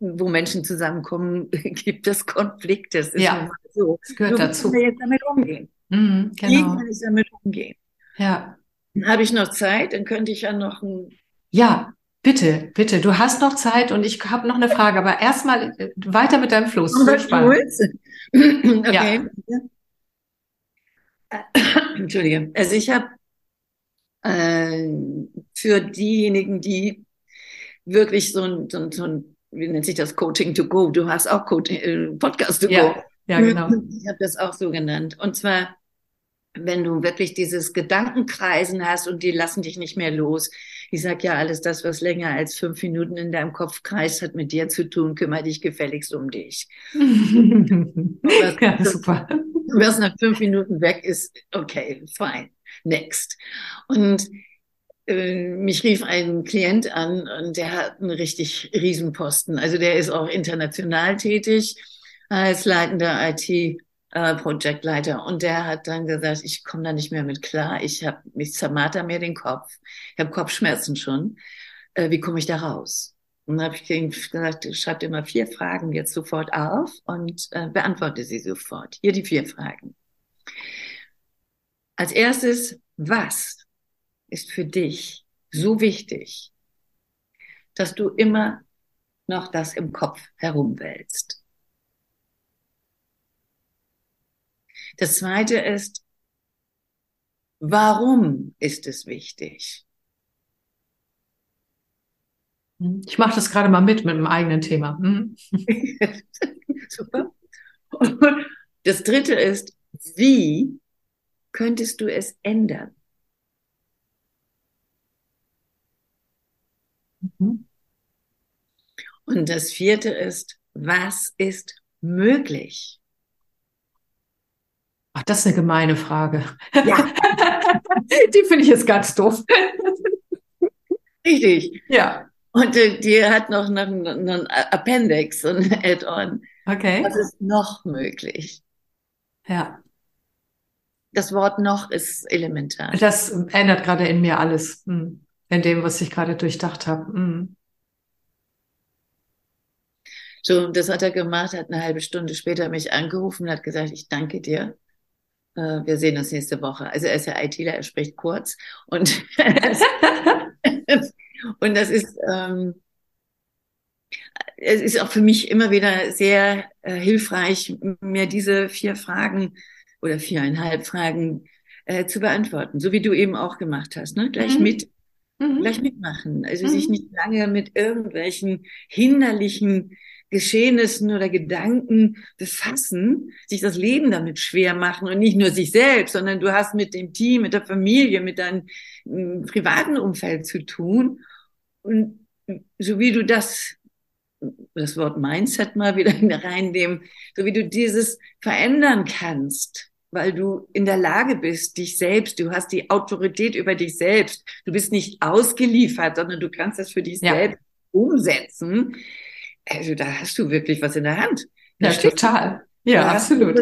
wo Menschen zusammenkommen, gibt es Konflikte. Das ist
ja,
so.
Das gehört
Nur
dazu.
Wie kann ich jetzt damit umgehen?
Mhm, genau.
Wie kann ich damit umgehen?
Ja.
Habe ich noch Zeit? Dann könnte ich ja noch ein
Ja, bitte, bitte. Du hast noch Zeit und ich habe noch eine Frage, aber erstmal äh, weiter mit deinem Fluss. So
okay. Entschuldige. Also ich habe äh, für diejenigen, die wirklich so ein, so ein, so ein, wie nennt sich das, Coaching to go, du hast auch Coaching, äh, Podcast to
Ja,
go.
ja, genau.
Ich habe das auch so genannt. Und zwar, wenn du wirklich dieses Gedankenkreisen hast und die lassen dich nicht mehr los. Ich sag ja, alles das, was länger als fünf Minuten in deinem Kopf kreist, hat mit dir zu tun. Kümmere dich gefälligst um dich.
ja, super.
Was nach fünf Minuten weg ist, okay, fine, next. Und äh, mich rief ein Klient an und der hat einen richtig Riesenposten. Also der ist auch international tätig als leitender IT äh, Projektleiter und der hat dann gesagt, ich komme da nicht mehr mit klar, ich habe mich zermarter mir den Kopf, ich habe Kopfschmerzen schon, äh, wie komme ich da raus? Und habe ich ihm gesagt, schreib dir mal vier Fragen jetzt sofort auf und äh, beantworte sie sofort. Hier die vier Fragen. Als erstes, was ist für dich so wichtig, dass du immer noch das im Kopf herumwälzt? Das zweite ist, warum ist es wichtig?
Ich mache das gerade mal mit mit dem eigenen Thema. Mhm.
Super. Und das dritte ist, wie könntest du es ändern?
Mhm.
Und das vierte ist, was ist möglich?
Ach, das ist eine gemeine Frage.
Ja.
Die finde ich jetzt ganz doof.
Richtig.
Ja.
Und äh, die hat noch einen, einen Appendix, ein Add-on.
Okay.
Was ist noch möglich?
Ja.
Das Wort noch ist elementar.
Das ändert gerade in mir alles. hm, In dem, was ich gerade durchdacht habe. Hm.
So, das hat er gemacht, hat eine halbe Stunde später mich angerufen und hat gesagt, ich danke dir. Äh, Wir sehen uns nächste Woche. Also er ist ja ITler, er spricht kurz. Und, und das ist, ähm, es ist auch für mich immer wieder sehr äh, hilfreich, mir diese vier Fragen oder viereinhalb Fragen äh, zu beantworten, so wie du eben auch gemacht hast, ne? Gleich
Mhm.
mit,
Mhm.
gleich mitmachen. Also
Mhm.
sich nicht lange mit irgendwelchen hinderlichen Geschehnissen oder Gedanken befassen, sich das Leben damit schwer machen und nicht nur sich selbst, sondern du hast mit dem Team, mit der Familie, mit deinem mm, privaten Umfeld zu tun. Und so wie du das, das Wort Mindset mal wieder reinnehmen, so wie du dieses verändern kannst, weil du in der Lage bist, dich selbst, du hast die Autorität über dich selbst, du bist nicht ausgeliefert, sondern du kannst das für dich
Ja.
selbst umsetzen. Also da hast du wirklich was in der Hand. Da
Ja, total. Ja,
da
absolut.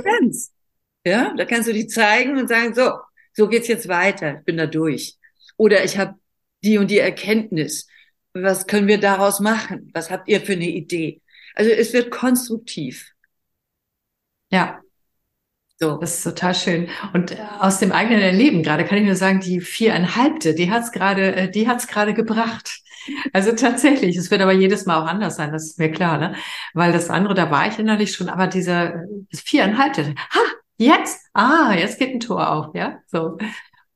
Ja, da kannst du dich zeigen und sagen, so, so geht's jetzt weiter, ich bin da durch. Oder ich habe die und die Erkenntnis. Was können wir daraus machen? Was habt ihr für eine Idee? Also es wird konstruktiv.
Ja,
So.
das ist total schön. Und äh, aus dem eigenen Erleben gerade kann ich nur sagen, die viereinhalbte, die hat's gerade, äh, die hat's gerade gebracht. Also tatsächlich, es wird aber jedes Mal auch anders sein, das ist mir klar, ne? Weil das andere, da war ich innerlich schon, aber dieser äh, das viereinhalbte, ha, jetzt, ah, jetzt geht ein Tor auf, ja, so.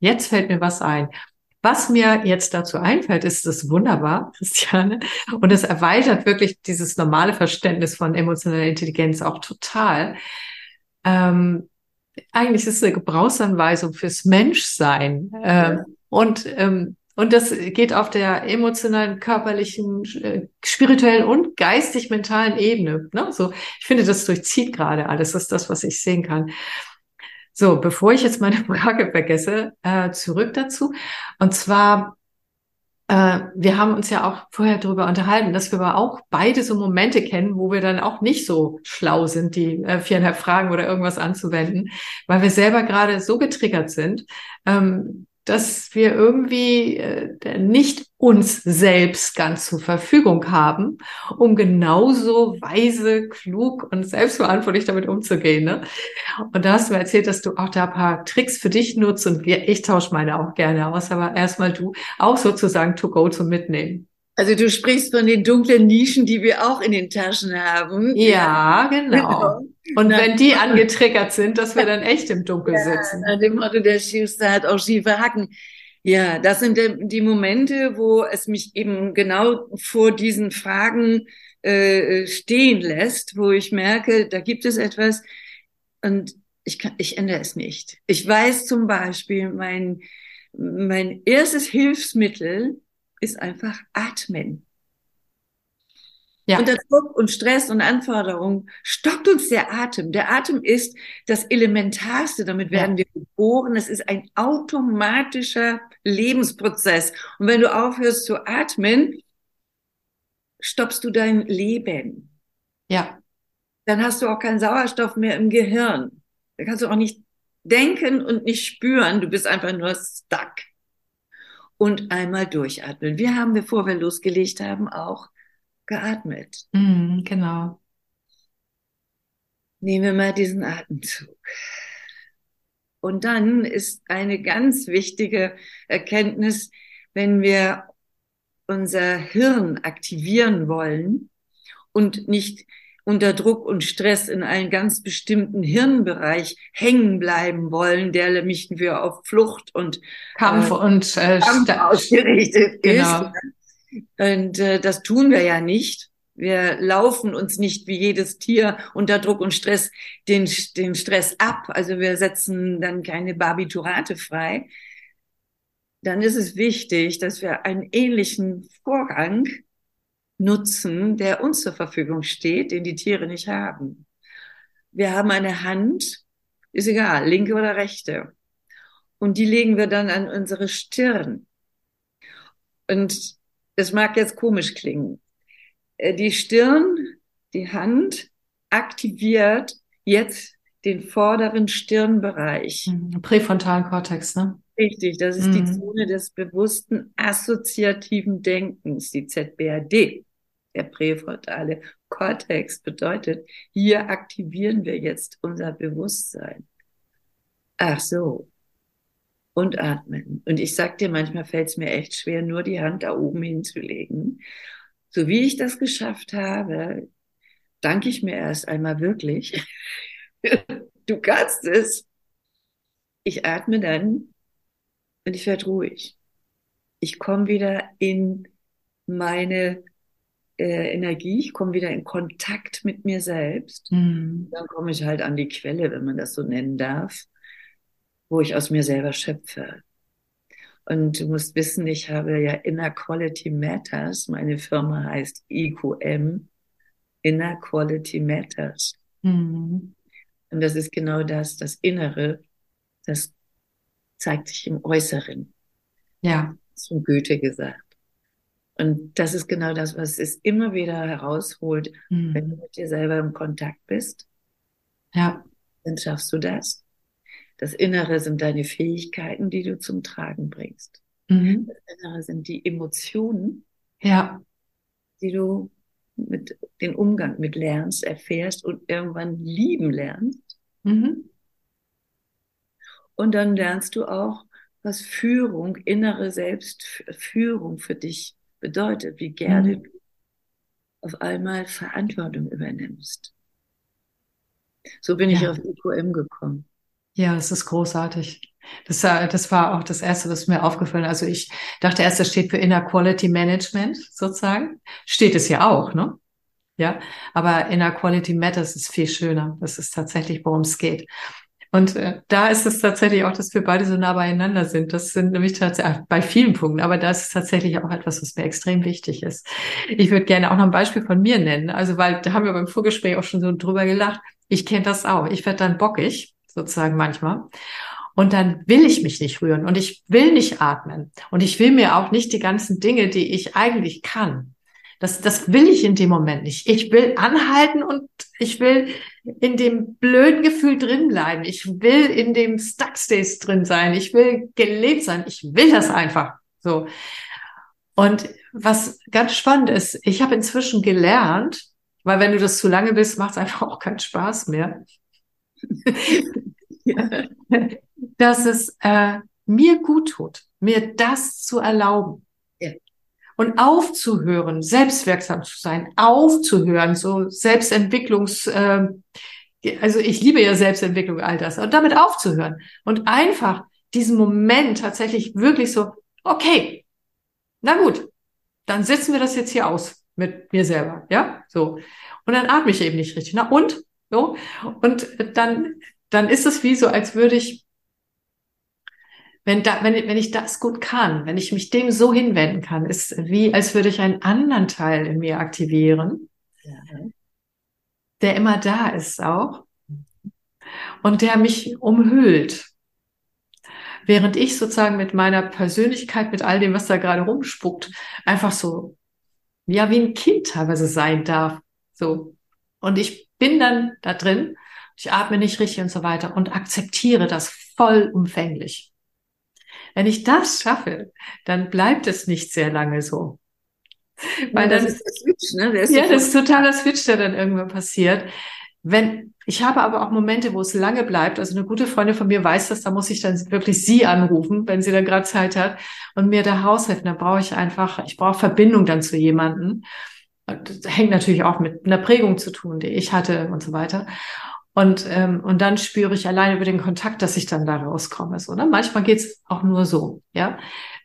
Jetzt fällt mir was ein. Was mir jetzt dazu einfällt, ist das wunderbar, Christiane. Und es erweitert wirklich dieses normale Verständnis von emotionaler Intelligenz auch total. Ähm, eigentlich ist es eine Gebrauchsanweisung fürs Menschsein. Ähm, und, ähm, und das geht auf der emotionalen, körperlichen, äh, spirituellen und geistig-mentalen Ebene. Ne? So, ich finde, das durchzieht gerade alles. Das ist das, was ich sehen kann. So, bevor ich jetzt meine Frage vergesse, äh, zurück dazu. Und zwar, äh, wir haben uns ja auch vorher darüber unterhalten, dass wir aber auch beide so Momente kennen, wo wir dann auch nicht so schlau sind, die äh, viereinhalb Fragen oder irgendwas anzuwenden, weil wir selber gerade so getriggert sind, ähm, dass wir irgendwie äh, nicht uns selbst ganz zur Verfügung haben, um genauso weise, klug und selbstverantwortlich damit umzugehen. Ne? Und da hast du mir erzählt, dass du auch da ein paar Tricks für dich nutzt und ich tausche meine auch gerne aus, aber erstmal du auch sozusagen to go zum Mitnehmen.
Also du sprichst von den dunklen Nischen, die wir auch in den Taschen haben.
Ja, genau. genau. Und wenn die angetriggert sind, dass wir dann echt im Dunkeln ja, sitzen.
Nach dem Motto, der Schuster hat auch schiefe Hacken. Ja, das sind die Momente, wo es mich eben genau vor diesen Fragen äh, stehen lässt, wo ich merke, da gibt es etwas und ich kann, ich ändere es nicht. Ich weiß zum Beispiel, mein, mein erstes Hilfsmittel ist einfach atmen. Ja. Unter Druck und Stress und Anforderungen stockt uns der Atem. Der Atem ist das Elementarste, damit werden ja. wir geboren. Es ist ein automatischer Lebensprozess. Und wenn du aufhörst zu atmen, stoppst du dein Leben.
Ja.
Dann hast du auch keinen Sauerstoff mehr im Gehirn. Da kannst du auch nicht denken und nicht spüren. Du bist einfach nur stuck und einmal durchatmen. Wir haben, bevor wir losgelegt haben, auch geatmet.
Mm, genau.
Nehmen wir mal diesen Atemzug. Und dann ist eine ganz wichtige Erkenntnis, wenn wir unser Hirn aktivieren wollen und nicht unter Druck und Stress in einen ganz bestimmten Hirnbereich hängen bleiben wollen, der nämlich für auf Flucht und
Kampf äh, und
äh, Kampf ausgerichtet genau. ist. Und äh, das tun wir ja nicht. Wir laufen uns nicht wie jedes Tier unter Druck und Stress den, den Stress ab. Also wir setzen dann keine Barbiturate frei. Dann ist es wichtig, dass wir einen ähnlichen Vorgang nutzen, der uns zur Verfügung steht, den die Tiere nicht haben. Wir haben eine Hand, ist egal, linke oder rechte. Und die legen wir dann an unsere Stirn. Und es mag jetzt komisch klingen. Äh, die Stirn, die Hand aktiviert jetzt den vorderen Stirnbereich.
Mhm, präfrontalen Kortex, ne?
Richtig, das ist mhm. die Zone des bewussten assoziativen Denkens, die ZBAD der präfrontale Kortex bedeutet, hier aktivieren wir jetzt unser Bewusstsein. Ach so. Und atmen. Und ich sag dir, manchmal fällt es mir echt schwer, nur die Hand da oben hinzulegen. So wie ich das geschafft habe, danke ich mir erst einmal wirklich. du kannst es. Ich atme dann und ich werde ruhig. Ich komme wieder in meine äh, Energie, ich komme wieder in Kontakt mit mir selbst. Mhm. Dann komme ich halt an die Quelle, wenn man das so nennen darf, wo ich aus mir selber schöpfe. Und du musst wissen, ich habe ja Inner Quality Matters. Meine Firma heißt IQM. Inner Quality Matters. Mhm. Und das ist genau das, das Innere, das zeigt sich im Äußeren.
Ja.
Zum Goethe gesagt. Und das ist genau das, was es immer wieder herausholt, mhm. wenn du mit dir selber im Kontakt bist.
Ja.
Dann schaffst du das. Das Innere sind deine Fähigkeiten, die du zum Tragen bringst. Mhm. Das Innere sind die Emotionen,
ja.
die du mit den Umgang mit lernst, erfährst und irgendwann lieben lernst. Mhm. Und dann lernst du auch, was Führung, innere Selbstführung für dich bedeutet, wie gerne mhm. du auf einmal Verantwortung übernimmst. So bin ja. ich auf IQM gekommen.
Ja, es ist großartig. Das war, das war auch das Erste, was mir aufgefallen ist. Also ich dachte erst, das steht für Inner Quality Management sozusagen. Steht es ja auch, ne? Ja, aber Inner Quality Matters ist viel schöner. Das ist tatsächlich, worum es geht. Und äh, da ist es tatsächlich auch, dass wir beide so nah beieinander sind. Das sind nämlich tatsächlich bei vielen Punkten, aber das ist tatsächlich auch etwas, was mir extrem wichtig ist. Ich würde gerne auch noch ein Beispiel von mir nennen. Also, weil da haben wir beim Vorgespräch auch schon so drüber gelacht. Ich kenne das auch. Ich werde dann bockig, sozusagen manchmal. Und dann will ich mich nicht rühren und ich will nicht atmen und ich will mir auch nicht die ganzen Dinge, die ich eigentlich kann. Das, das will ich in dem Moment nicht. Ich will anhalten und ich will in dem blöden Gefühl drin bleiben. Ich will in dem Stuckstace drin sein. Ich will gelebt sein. Ich will das einfach so. Und was ganz spannend ist, ich habe inzwischen gelernt, weil wenn du das zu lange willst, macht es einfach auch keinen Spaß mehr. dass es äh, mir gut tut, mir das zu erlauben. Und aufzuhören, selbstwirksam zu sein, aufzuhören, so Selbstentwicklungs, äh, also ich liebe ja Selbstentwicklung, all das, und damit aufzuhören und einfach diesen Moment tatsächlich wirklich so, okay, na gut, dann setzen wir das jetzt hier aus mit mir selber, ja, so. Und dann atme ich eben nicht richtig. Na und? So. Und dann, dann ist es wie so, als würde ich wenn, da, wenn, wenn ich das gut kann, wenn ich mich dem so hinwenden kann, ist wie, als würde ich einen anderen Teil in mir aktivieren, ja. der immer da ist auch und der mich umhüllt. Während ich sozusagen mit meiner Persönlichkeit, mit all dem, was da gerade rumspuckt, einfach so, ja, wie ein Kind teilweise sein darf. So. Und ich bin dann da drin, ich atme nicht richtig und so weiter und akzeptiere das vollumfänglich. Wenn ich das schaffe, dann bleibt es nicht sehr lange so. Weil ja, dann, ist der Switch, ne? Der ist ja, das ist totaler Switch, der dann irgendwann passiert. Wenn, ich habe aber auch Momente, wo es lange bleibt. Also eine gute Freundin von mir weiß das, da muss ich dann wirklich sie anrufen, wenn sie dann gerade Zeit hat und mir da haushelfen. Da brauche ich einfach, ich brauche Verbindung dann zu jemanden. Das hängt natürlich auch mit einer Prägung zu tun, die ich hatte und so weiter. Und, ähm, und dann spüre ich allein über den Kontakt, dass ich dann da rauskomme. So, ne? Manchmal geht's auch nur so, ja.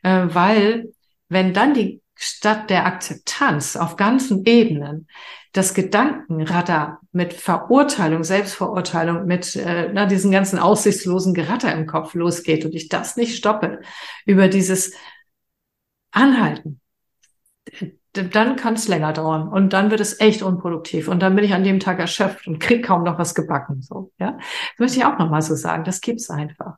Äh, weil wenn dann die Stadt der Akzeptanz auf ganzen Ebenen das Gedankenradar mit Verurteilung, Selbstverurteilung, mit äh, na, diesen ganzen aussichtslosen Geratter im Kopf losgeht und ich das nicht stoppe, über dieses Anhalten, dann kann es länger dauern und dann wird es echt unproduktiv und dann bin ich an dem Tag erschöpft und krieg kaum noch was gebacken. So, ja, das möchte ich auch noch mal so sagen. Das gibt's einfach.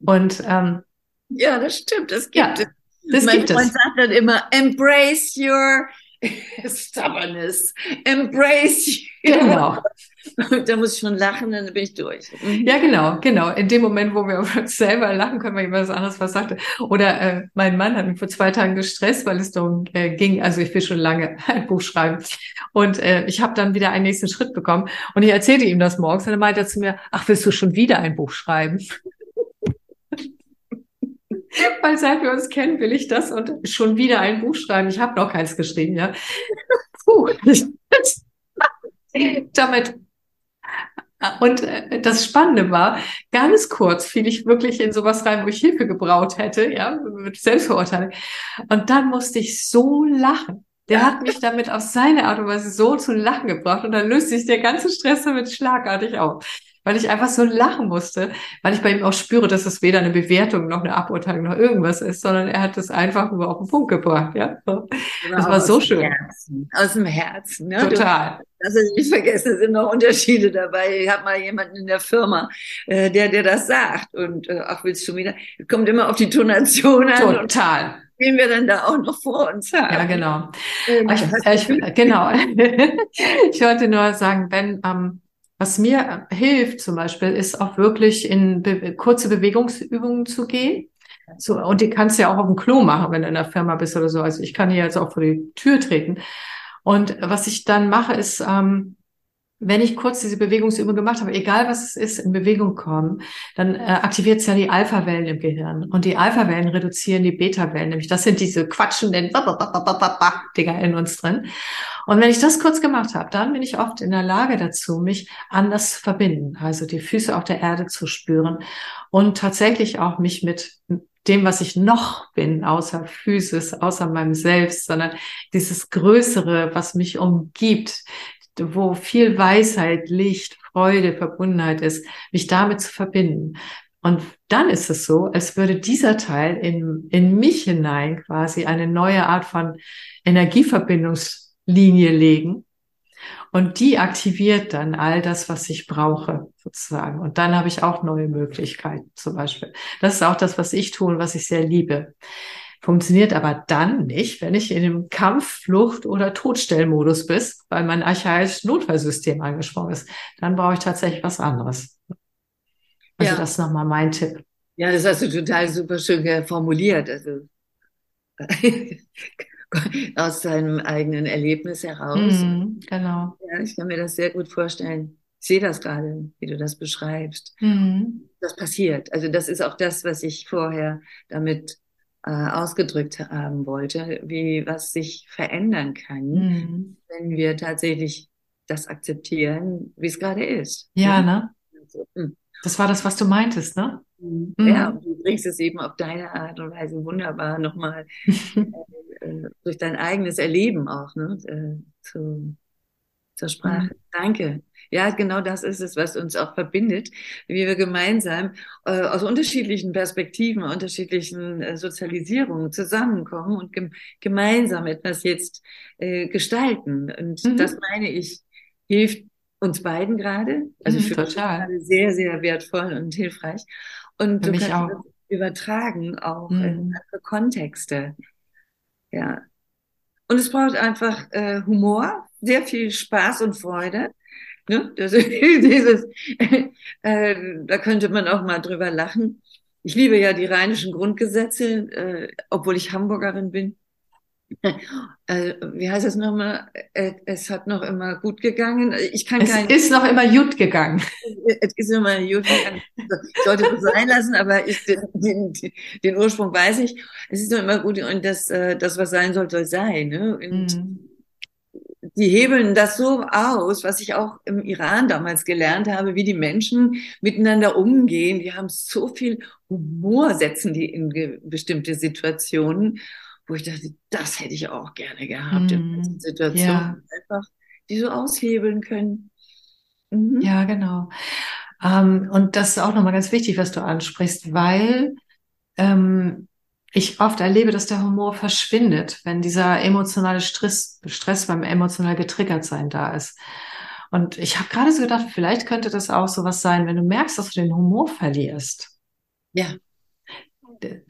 Und ähm,
ja, das stimmt. Das gibt ja, es. Das mein gibt Freund es. sagt dann immer: Embrace your Stubbornness. Embrace your. Genau. da muss ich schon lachen, dann bin ich durch.
Mhm. Ja, genau, genau. In dem Moment, wo wir uns selber lachen, können wir jemand anderes was sagte. Oder äh, mein Mann hat mich vor zwei Tagen gestresst, weil es darum äh, ging, also ich will schon lange ein Buch schreiben. Und äh, ich habe dann wieder einen nächsten Schritt bekommen. Und ich erzählte ihm das morgens und er meinte zu mir, ach, willst du schon wieder ein Buch schreiben? Weil seit wir uns kennen, will ich das und schon wieder ein Buch schreiben. Ich habe noch keins geschrieben, ja. Puh. Damit und äh, das Spannende war, ganz kurz fiel ich wirklich in sowas rein, wo ich Hilfe gebraucht hätte, ja, mit Selbstverurteilung. Und dann musste ich so lachen. Der hat mich damit auf seine Art und Weise so zu lachen gebracht und dann löst sich der ganze Stress damit schlagartig auf weil ich einfach so lachen musste, weil ich bei ihm auch spüre, dass es weder eine Bewertung noch eine Aburteilung noch irgendwas ist, sondern er hat es einfach nur auf den Punkt gebracht. Ja, so. das war so schön.
Herzen, aus dem Herzen. Ne?
Total.
Das ist nicht vergessen, es sind noch Unterschiede dabei. Ich habe mal jemanden in der Firma, äh, der der das sagt und äh, ach willst du wieder? Kommt immer auf die Tonation an.
Total
den wir dann da auch noch vor uns haben.
Ja, genau. Ähm, ich, ich, genau. ich wollte nur sagen, wenn ähm, was mir hilft zum Beispiel, ist auch wirklich in be kurze Bewegungsübungen zu gehen. So, und die kannst du ja auch auf dem Klo machen, wenn du in der Firma bist oder so. Also ich kann hier jetzt auch vor die Tür treten. Und was ich dann mache, ist, ähm, wenn ich kurz diese Bewegungsübung gemacht habe, egal was es ist, in Bewegung kommen, dann äh, aktiviert es ja die Alpha-Wellen im Gehirn. Und die Alpha-Wellen reduzieren die Beta-Wellen. Nämlich das sind diese quatschenden Dinger in uns drin. Und wenn ich das kurz gemacht habe, dann bin ich oft in der Lage dazu, mich anders zu verbinden, also die Füße auf der Erde zu spüren und tatsächlich auch mich mit dem, was ich noch bin, außer Physis, außer meinem Selbst, sondern dieses Größere, was mich umgibt, wo viel Weisheit, Licht, Freude, Verbundenheit ist, mich damit zu verbinden. Und dann ist es so, als würde dieser Teil in, in mich hinein quasi eine neue Art von Energieverbindungslinie legen. Und die aktiviert dann all das, was ich brauche, sozusagen. Und dann habe ich auch neue Möglichkeiten, zum Beispiel. Das ist auch das, was ich tue und was ich sehr liebe. Funktioniert aber dann nicht, wenn ich in dem Kampf, Flucht oder Todstellmodus bin, weil mein archaisches Notfallsystem angesprungen ist. Dann brauche ich tatsächlich was anderes. Also ja. das ist nochmal mein Tipp.
Ja, das hast du total super schön formuliert. Also aus deinem eigenen Erlebnis heraus.
Mm, genau.
Ja, ich kann mir das sehr gut vorstellen. Ich sehe das gerade, wie du das beschreibst.
Mm.
Das passiert. Also das ist auch das, was ich vorher damit äh, ausgedrückt haben wollte, wie was sich verändern kann,
mm.
wenn wir tatsächlich das akzeptieren, wie es gerade ist.
Ja, ne? Also, hm. Das war das, was du meintest, ne?
Mhm. Ja, und du bringst es eben auf deine Art und Weise wunderbar nochmal äh, äh, durch dein eigenes Erleben auch ne, äh, zu, zur Sprache. Mhm. Danke. Ja, genau das ist es, was uns auch verbindet, wie wir gemeinsam äh, aus unterschiedlichen Perspektiven, unterschiedlichen äh, Sozialisierungen zusammenkommen und gem gemeinsam etwas jetzt äh, gestalten. Und mhm. das meine ich, hilft uns beiden gerade. Also ich mhm, finde
total
sehr, sehr wertvoll und hilfreich. Und
Für
du kannst
auch.
das übertragen auch
mhm.
in andere Kontexte. Ja. Und es braucht einfach äh, Humor, sehr viel Spaß und Freude. Ne? Das, dieses, äh, da könnte man auch mal drüber lachen. Ich liebe ja die rheinischen Grundgesetze, äh, obwohl ich Hamburgerin bin. Äh, wie heißt es nochmal? Äh, es hat noch immer gut gegangen. Ich kann
es kein, ist noch immer gut gegangen.
Es ist immer gut gegangen. Ich sollte es sein lassen, aber ich, den, den, den, Ursprung weiß ich. Es ist noch immer gut und das, äh, das was sein soll, soll sein. Ne? Und mhm. Die hebeln das so aus, was ich auch im Iran damals gelernt habe, wie die Menschen miteinander umgehen. Die haben so viel Humor, setzen die in bestimmte Situationen wo ich dachte, das hätte ich auch gerne gehabt mm, in diesen Situationen. Ja. Einfach die so aushebeln können.
Mhm. Ja, genau. Ähm, und das ist auch nochmal ganz wichtig, was du ansprichst, weil ähm, ich oft erlebe, dass der Humor verschwindet, wenn dieser emotionale Stress, Stress beim emotional getriggert sein da ist. Und ich habe gerade so gedacht, vielleicht könnte das auch so was sein, wenn du merkst, dass du den Humor verlierst.
Ja.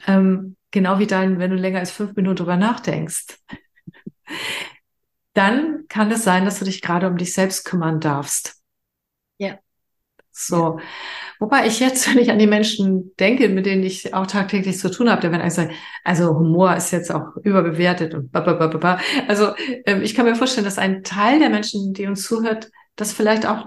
Ähm, Genau wie dann, wenn du länger als fünf Minuten drüber nachdenkst. Dann kann es sein, dass du dich gerade um dich selbst kümmern darfst.
Ja.
So. Ja. Wobei ich jetzt, wenn ich an die Menschen denke, mit denen ich auch tagtäglich zu tun habe, der werden eigentlich sagen, also Humor ist jetzt auch überbewertet und bababababa. Also ähm, ich kann mir vorstellen, dass ein Teil der Menschen, die uns zuhört, das vielleicht auch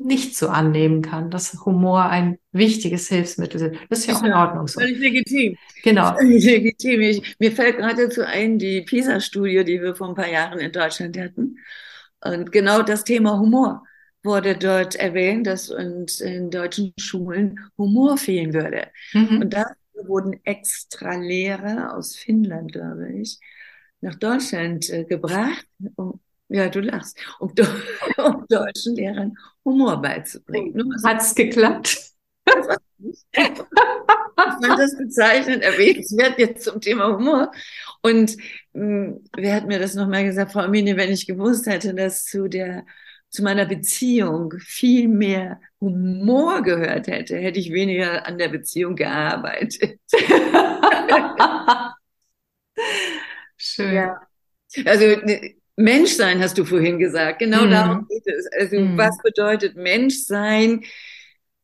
nicht so annehmen kann, dass Humor ein wichtiges Hilfsmittel ist. Das ist ja auch in Ordnung so.
Völlig legitim.
Genau.
Völlig legitim. Ich, mir fällt gerade dazu ein, die PISA-Studie, die wir vor ein paar Jahren in Deutschland hatten. Und genau das Thema Humor wurde dort erwähnt, dass uns in deutschen Schulen Humor fehlen würde. Mhm. Und da wurden extra Lehrer aus Finnland, glaube ich, nach Deutschland äh, gebracht, um ja, du lachst. Um, um deutschen Lehrern Humor beizubringen.
Hat es geklappt?
ich fand das bezeichnend erwähnenswert jetzt zum Thema Humor. Und mh, hm, wer hat mir das nochmal gesagt, Frau Mine, wenn ich gewusst hätte, dass zu der zu meiner Beziehung viel mehr Humor gehört hätte, hätte ich weniger an der Beziehung gearbeitet.
Schön. Ja.
Also ne, Menschsein hast du vorhin gesagt. Genau mhm. darum geht es. Also mhm. was bedeutet Menschsein?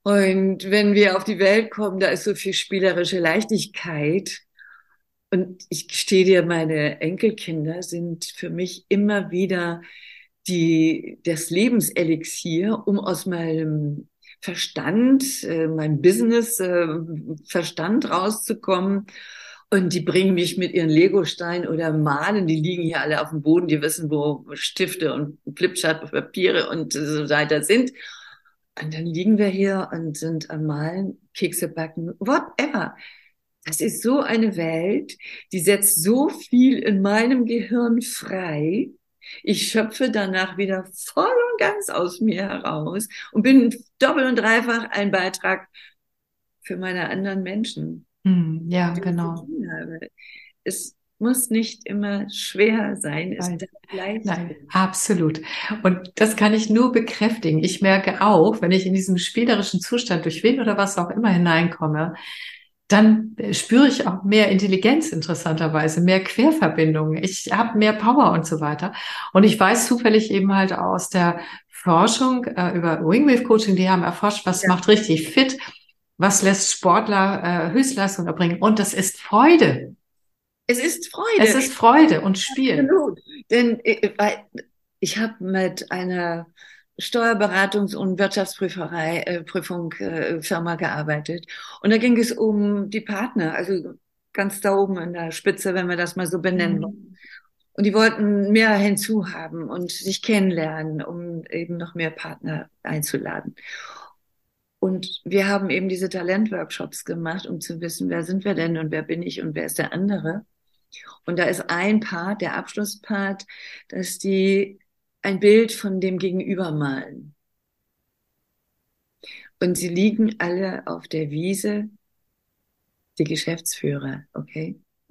Und wenn wir auf die Welt kommen, da ist so viel spielerische Leichtigkeit. Und ich gestehe dir, meine Enkelkinder sind für mich immer wieder die, das Lebenselixier, um aus meinem Verstand, äh, meinem Business äh, Verstand rauszukommen Und die bringen mich mit ihren Legosteinen oder malen, die liegen hier alle auf dem Boden, die wissen, wo Stifte und Flipchart-Papiere und so weiter sind. Und dann liegen wir hier und sind am Malen, Kekse backen, whatever. Das ist so eine Welt, die setzt so viel in meinem Gehirn frei. Ich schöpfe danach wieder voll und ganz aus mir heraus und bin doppelt und dreifach ein Beitrag für meine anderen Menschen.
Hm, ja, genau.
Es muss nicht immer schwer sein, es
Nein. Nein, absolut. Und das kann ich nur bekräftigen. Ich merke auch, wenn ich in diesen spielerischen Zustand durch wen oder was auch immer hineinkomme, dann spüre ich auch mehr Intelligenz interessanterweise, mehr Querverbindungen. Ich habe mehr Power und so weiter. Und ich weiß zufällig eben halt aus der Forschung äh, über Wingwave Coaching, die haben erforscht, was ja. macht richtig fit was lässt Sportler äh, Höchstleistung erbringen? Und das ist Freude.
Es ist Freude.
Es ist Freude und Spiel.
Absolut. Denn äh, ich habe mit einer Steuerberatungs- und Wirtschaftsprüferei, äh, Prüfung, äh, Firma gearbeitet. Und da ging es um die Partner, also ganz da oben an der Spitze, wenn wir das mal so benennen. Mhm. Und die wollten mehr hinzuhaben und sich kennenlernen, um eben noch mehr Partner einzuladen. Und wir haben eben diese Talentworkshops gemacht, um zu wissen, wer sind wir denn und wer bin ich und wer ist der andere. Und da ist ein Part, der Abschlusspart, dass die ein Bild von dem Gegenüber malen. Und sie liegen alle auf der Wiese, die Geschäftsführer, okay?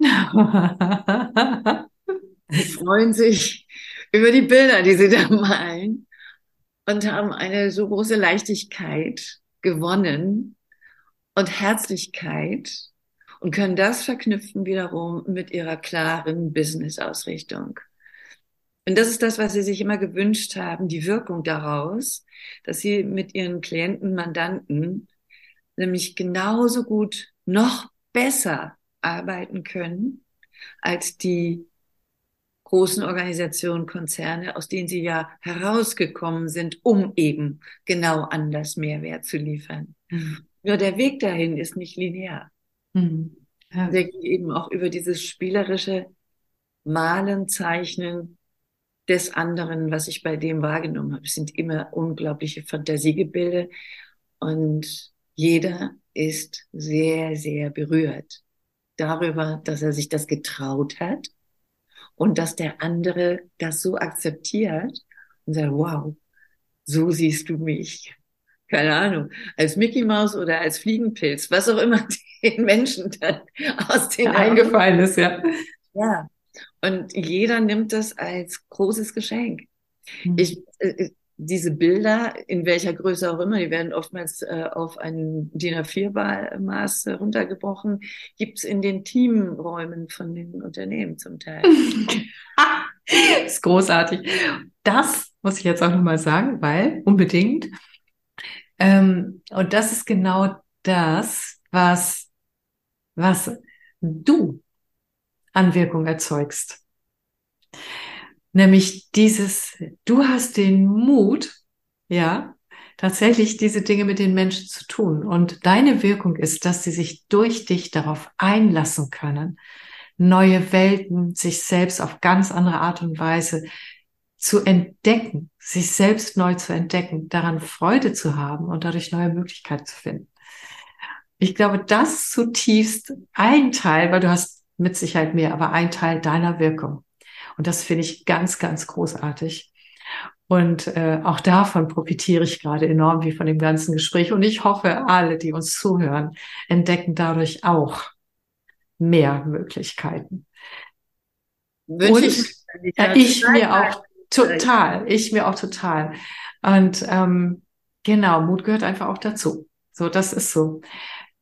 sie freuen sich über die Bilder, die sie da malen und haben eine so große Leichtigkeit gewonnen und Herzlichkeit und können das verknüpfen wiederum mit ihrer klaren Business-Ausrichtung. Und das ist das, was sie sich immer gewünscht haben, die Wirkung daraus, dass sie mit ihren Klienten, Mandanten nämlich genauso gut noch besser arbeiten können als die großen Organisationen, Konzerne, aus denen sie ja herausgekommen sind, um eben genau anders Mehrwert zu liefern. Mhm. Nur der Weg dahin ist nicht linear. Mhm. Ja. Der geht eben auch über dieses spielerische Malen, Zeichnen des anderen, was ich bei dem wahrgenommen habe. Es sind immer unglaubliche Fantasiegebilde und jeder ist sehr, sehr berührt darüber, dass er sich das getraut hat und dass der andere das so akzeptiert und sagt, wow, so siehst du mich. Keine Ahnung, als Mickey Maus oder als Fliegenpilz, was auch immer den Menschen dann aus den
eingefallen ist, ja.
Ja. Und jeder nimmt das als großes Geschenk. Mhm. Ich, äh, diese Bilder, in welcher Größe auch immer, die werden oftmals äh, auf ein DIN A4-Maß runtergebrochen, gibt's in den Teamräumen von den Unternehmen zum Teil.
das ist großartig. Das muss ich jetzt auch nochmal sagen, weil unbedingt. Ähm, und das ist genau das, was, was du an Wirkung erzeugst. Nämlich dieses, du hast den Mut, ja, tatsächlich diese Dinge mit den Menschen zu tun. Und deine Wirkung ist, dass sie sich durch dich darauf einlassen können, neue Welten, sich selbst auf ganz andere Art und Weise zu entdecken, sich selbst neu zu entdecken, daran Freude zu haben und dadurch neue Möglichkeiten zu finden. Ich glaube, das zutiefst ein Teil, weil du hast mit Sicherheit mehr, aber ein Teil deiner Wirkung. Und das finde ich ganz, ganz großartig. Und äh, auch davon profitiere ich gerade enorm, wie von dem ganzen Gespräch. Und ich hoffe, alle, die uns zuhören, entdecken dadurch auch mehr Möglichkeiten. Wünsche Und ich, äh, ich mir auch total, ich mir auch total. Und ähm, genau, Mut gehört einfach auch dazu. So, das ist so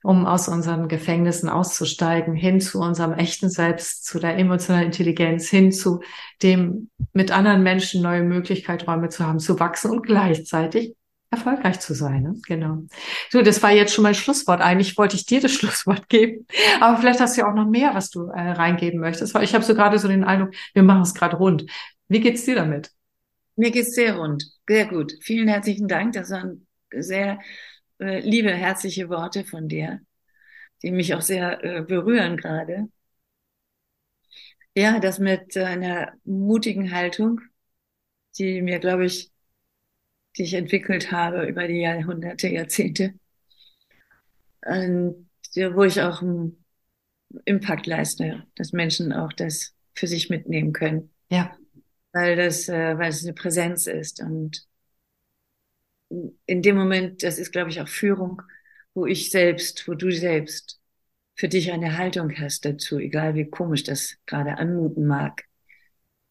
um aus unseren Gefängnissen auszusteigen, hin zu unserem echten Selbst, zu der emotionalen Intelligenz, hin zu dem mit anderen Menschen neue Möglichkeit, Räume zu haben, zu wachsen und gleichzeitig erfolgreich zu sein. Ne? Genau. So, das war jetzt schon mein Schlusswort. Eigentlich wollte ich dir das Schlusswort geben, aber vielleicht hast du ja auch noch mehr, was du äh, reingeben möchtest, weil ich habe so gerade so den Eindruck, wir machen es gerade rund. Wie geht's dir damit?
Mir geht's sehr rund, sehr gut. Vielen herzlichen Dank. Das waren sehr äh, liebe, herzliche Worte von dir, die mich auch sehr äh, berühren gerade. Ja, das mit einer mutigen Haltung, die mir, glaube ich, die ich entwickelt habe über die Jahrhunderte, Jahrzehnte. Und wo ich auch einen Impact leiste, dass Menschen auch das für sich mitnehmen können.
Ja.
Weil das, äh, weil es eine Präsenz ist. Und in dem Moment, das ist, glaube ich, auch Führung, wo ich selbst, wo du selbst für dich eine Haltung hast dazu, egal wie komisch das gerade anmuten mag,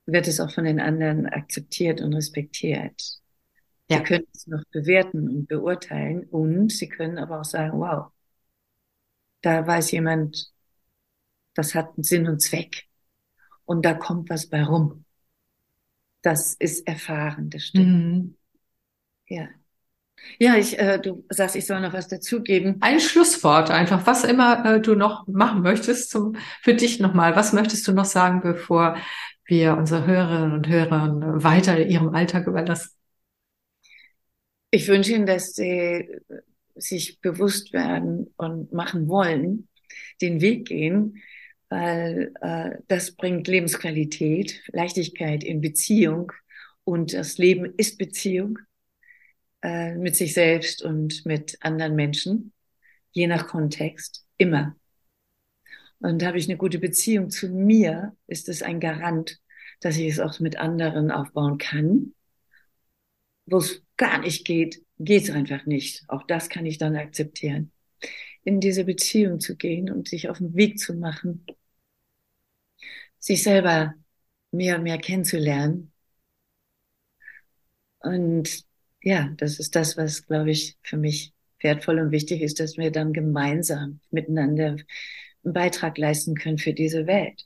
wird es auch von den anderen akzeptiert und respektiert. Ja. Sie können es noch bewerten und beurteilen und sie können aber auch sagen, wow, da weiß jemand, das hat einen Sinn und Zweck und da kommt was bei rum. Das ist erfahren, das stimmt. Mhm. Ja. Ja, ich, äh, du sagst, ich soll noch was dazugeben.
Ein Schlusswort einfach, was immer äh, du noch machen möchtest zum, für dich nochmal. Was möchtest du noch sagen, bevor wir unsere Hörerinnen und Hörer weiter ihrem Alltag überlassen?
Ich wünsche Ihnen, dass Sie sich bewusst werden und machen wollen, den Weg gehen, weil äh, das bringt Lebensqualität, Leichtigkeit in Beziehung und das Leben ist Beziehung äh, mit sich selbst und mit anderen Menschen, je nach Kontext, immer. Und habe ich eine gute Beziehung zu mir, ist es ein Garant, dass ich es auch mit anderen aufbauen kann. Wo es gar nicht geht, geht es einfach nicht. Auch das kann ich dann akzeptieren. In diese Beziehung zu gehen und sich auf den Weg zu machen, sich selber mehr und mehr kennenzulernen und ja, das ist das, was, glaube ich, für mich wertvoll und wichtig ist, dass wir dann gemeinsam miteinander einen Beitrag leisten können für diese Welt.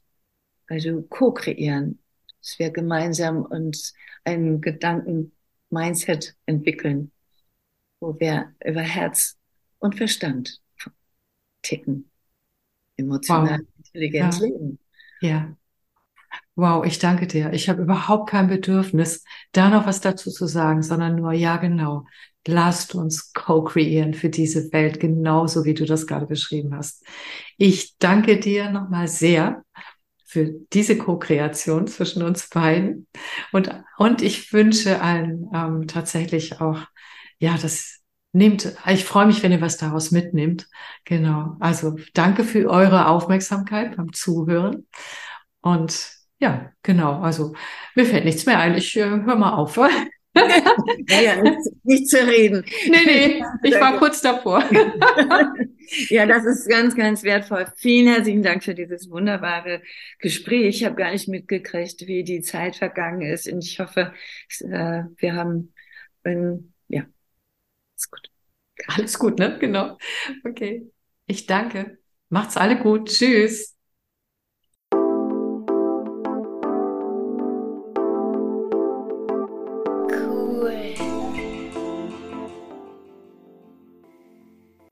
Also co-kreieren, dass wir gemeinsam uns einen Gedanken-Mindset entwickeln, wo wir über Herz und Verstand ticken, emotional wow. Intelligenz
ja.
leben.
Ja. Wow, ich danke dir. Ich habe überhaupt kein Bedürfnis, da noch was dazu zu sagen, sondern nur, ja, genau. Lasst uns co-kreieren für diese Welt, genauso wie du das gerade beschrieben hast. Ich danke dir nochmal sehr für diese Co-Kreation zwischen uns beiden. Und, und ich wünsche allen ähm, tatsächlich auch, ja, das nehmt, ich freue mich, wenn ihr was daraus mitnehmt. Genau. Also danke für eure Aufmerksamkeit beim Zuhören. Und ja, genau. Also mir fällt nichts mehr ein. Ich äh, höre mal auf.
naja, nicht, nicht zu reden.
Nee, nee, ich war kurz davor.
ja, das ist ganz, ganz wertvoll. Vielen herzlichen Dank für dieses wunderbare Gespräch. Ich habe gar nicht mitgekriegt, wie die Zeit vergangen ist. Und ich hoffe, äh, wir haben, ähm, ja,
ist gut. Alles gut, ne? Genau. Okay. Ich danke. Macht's alle gut. Tschüss.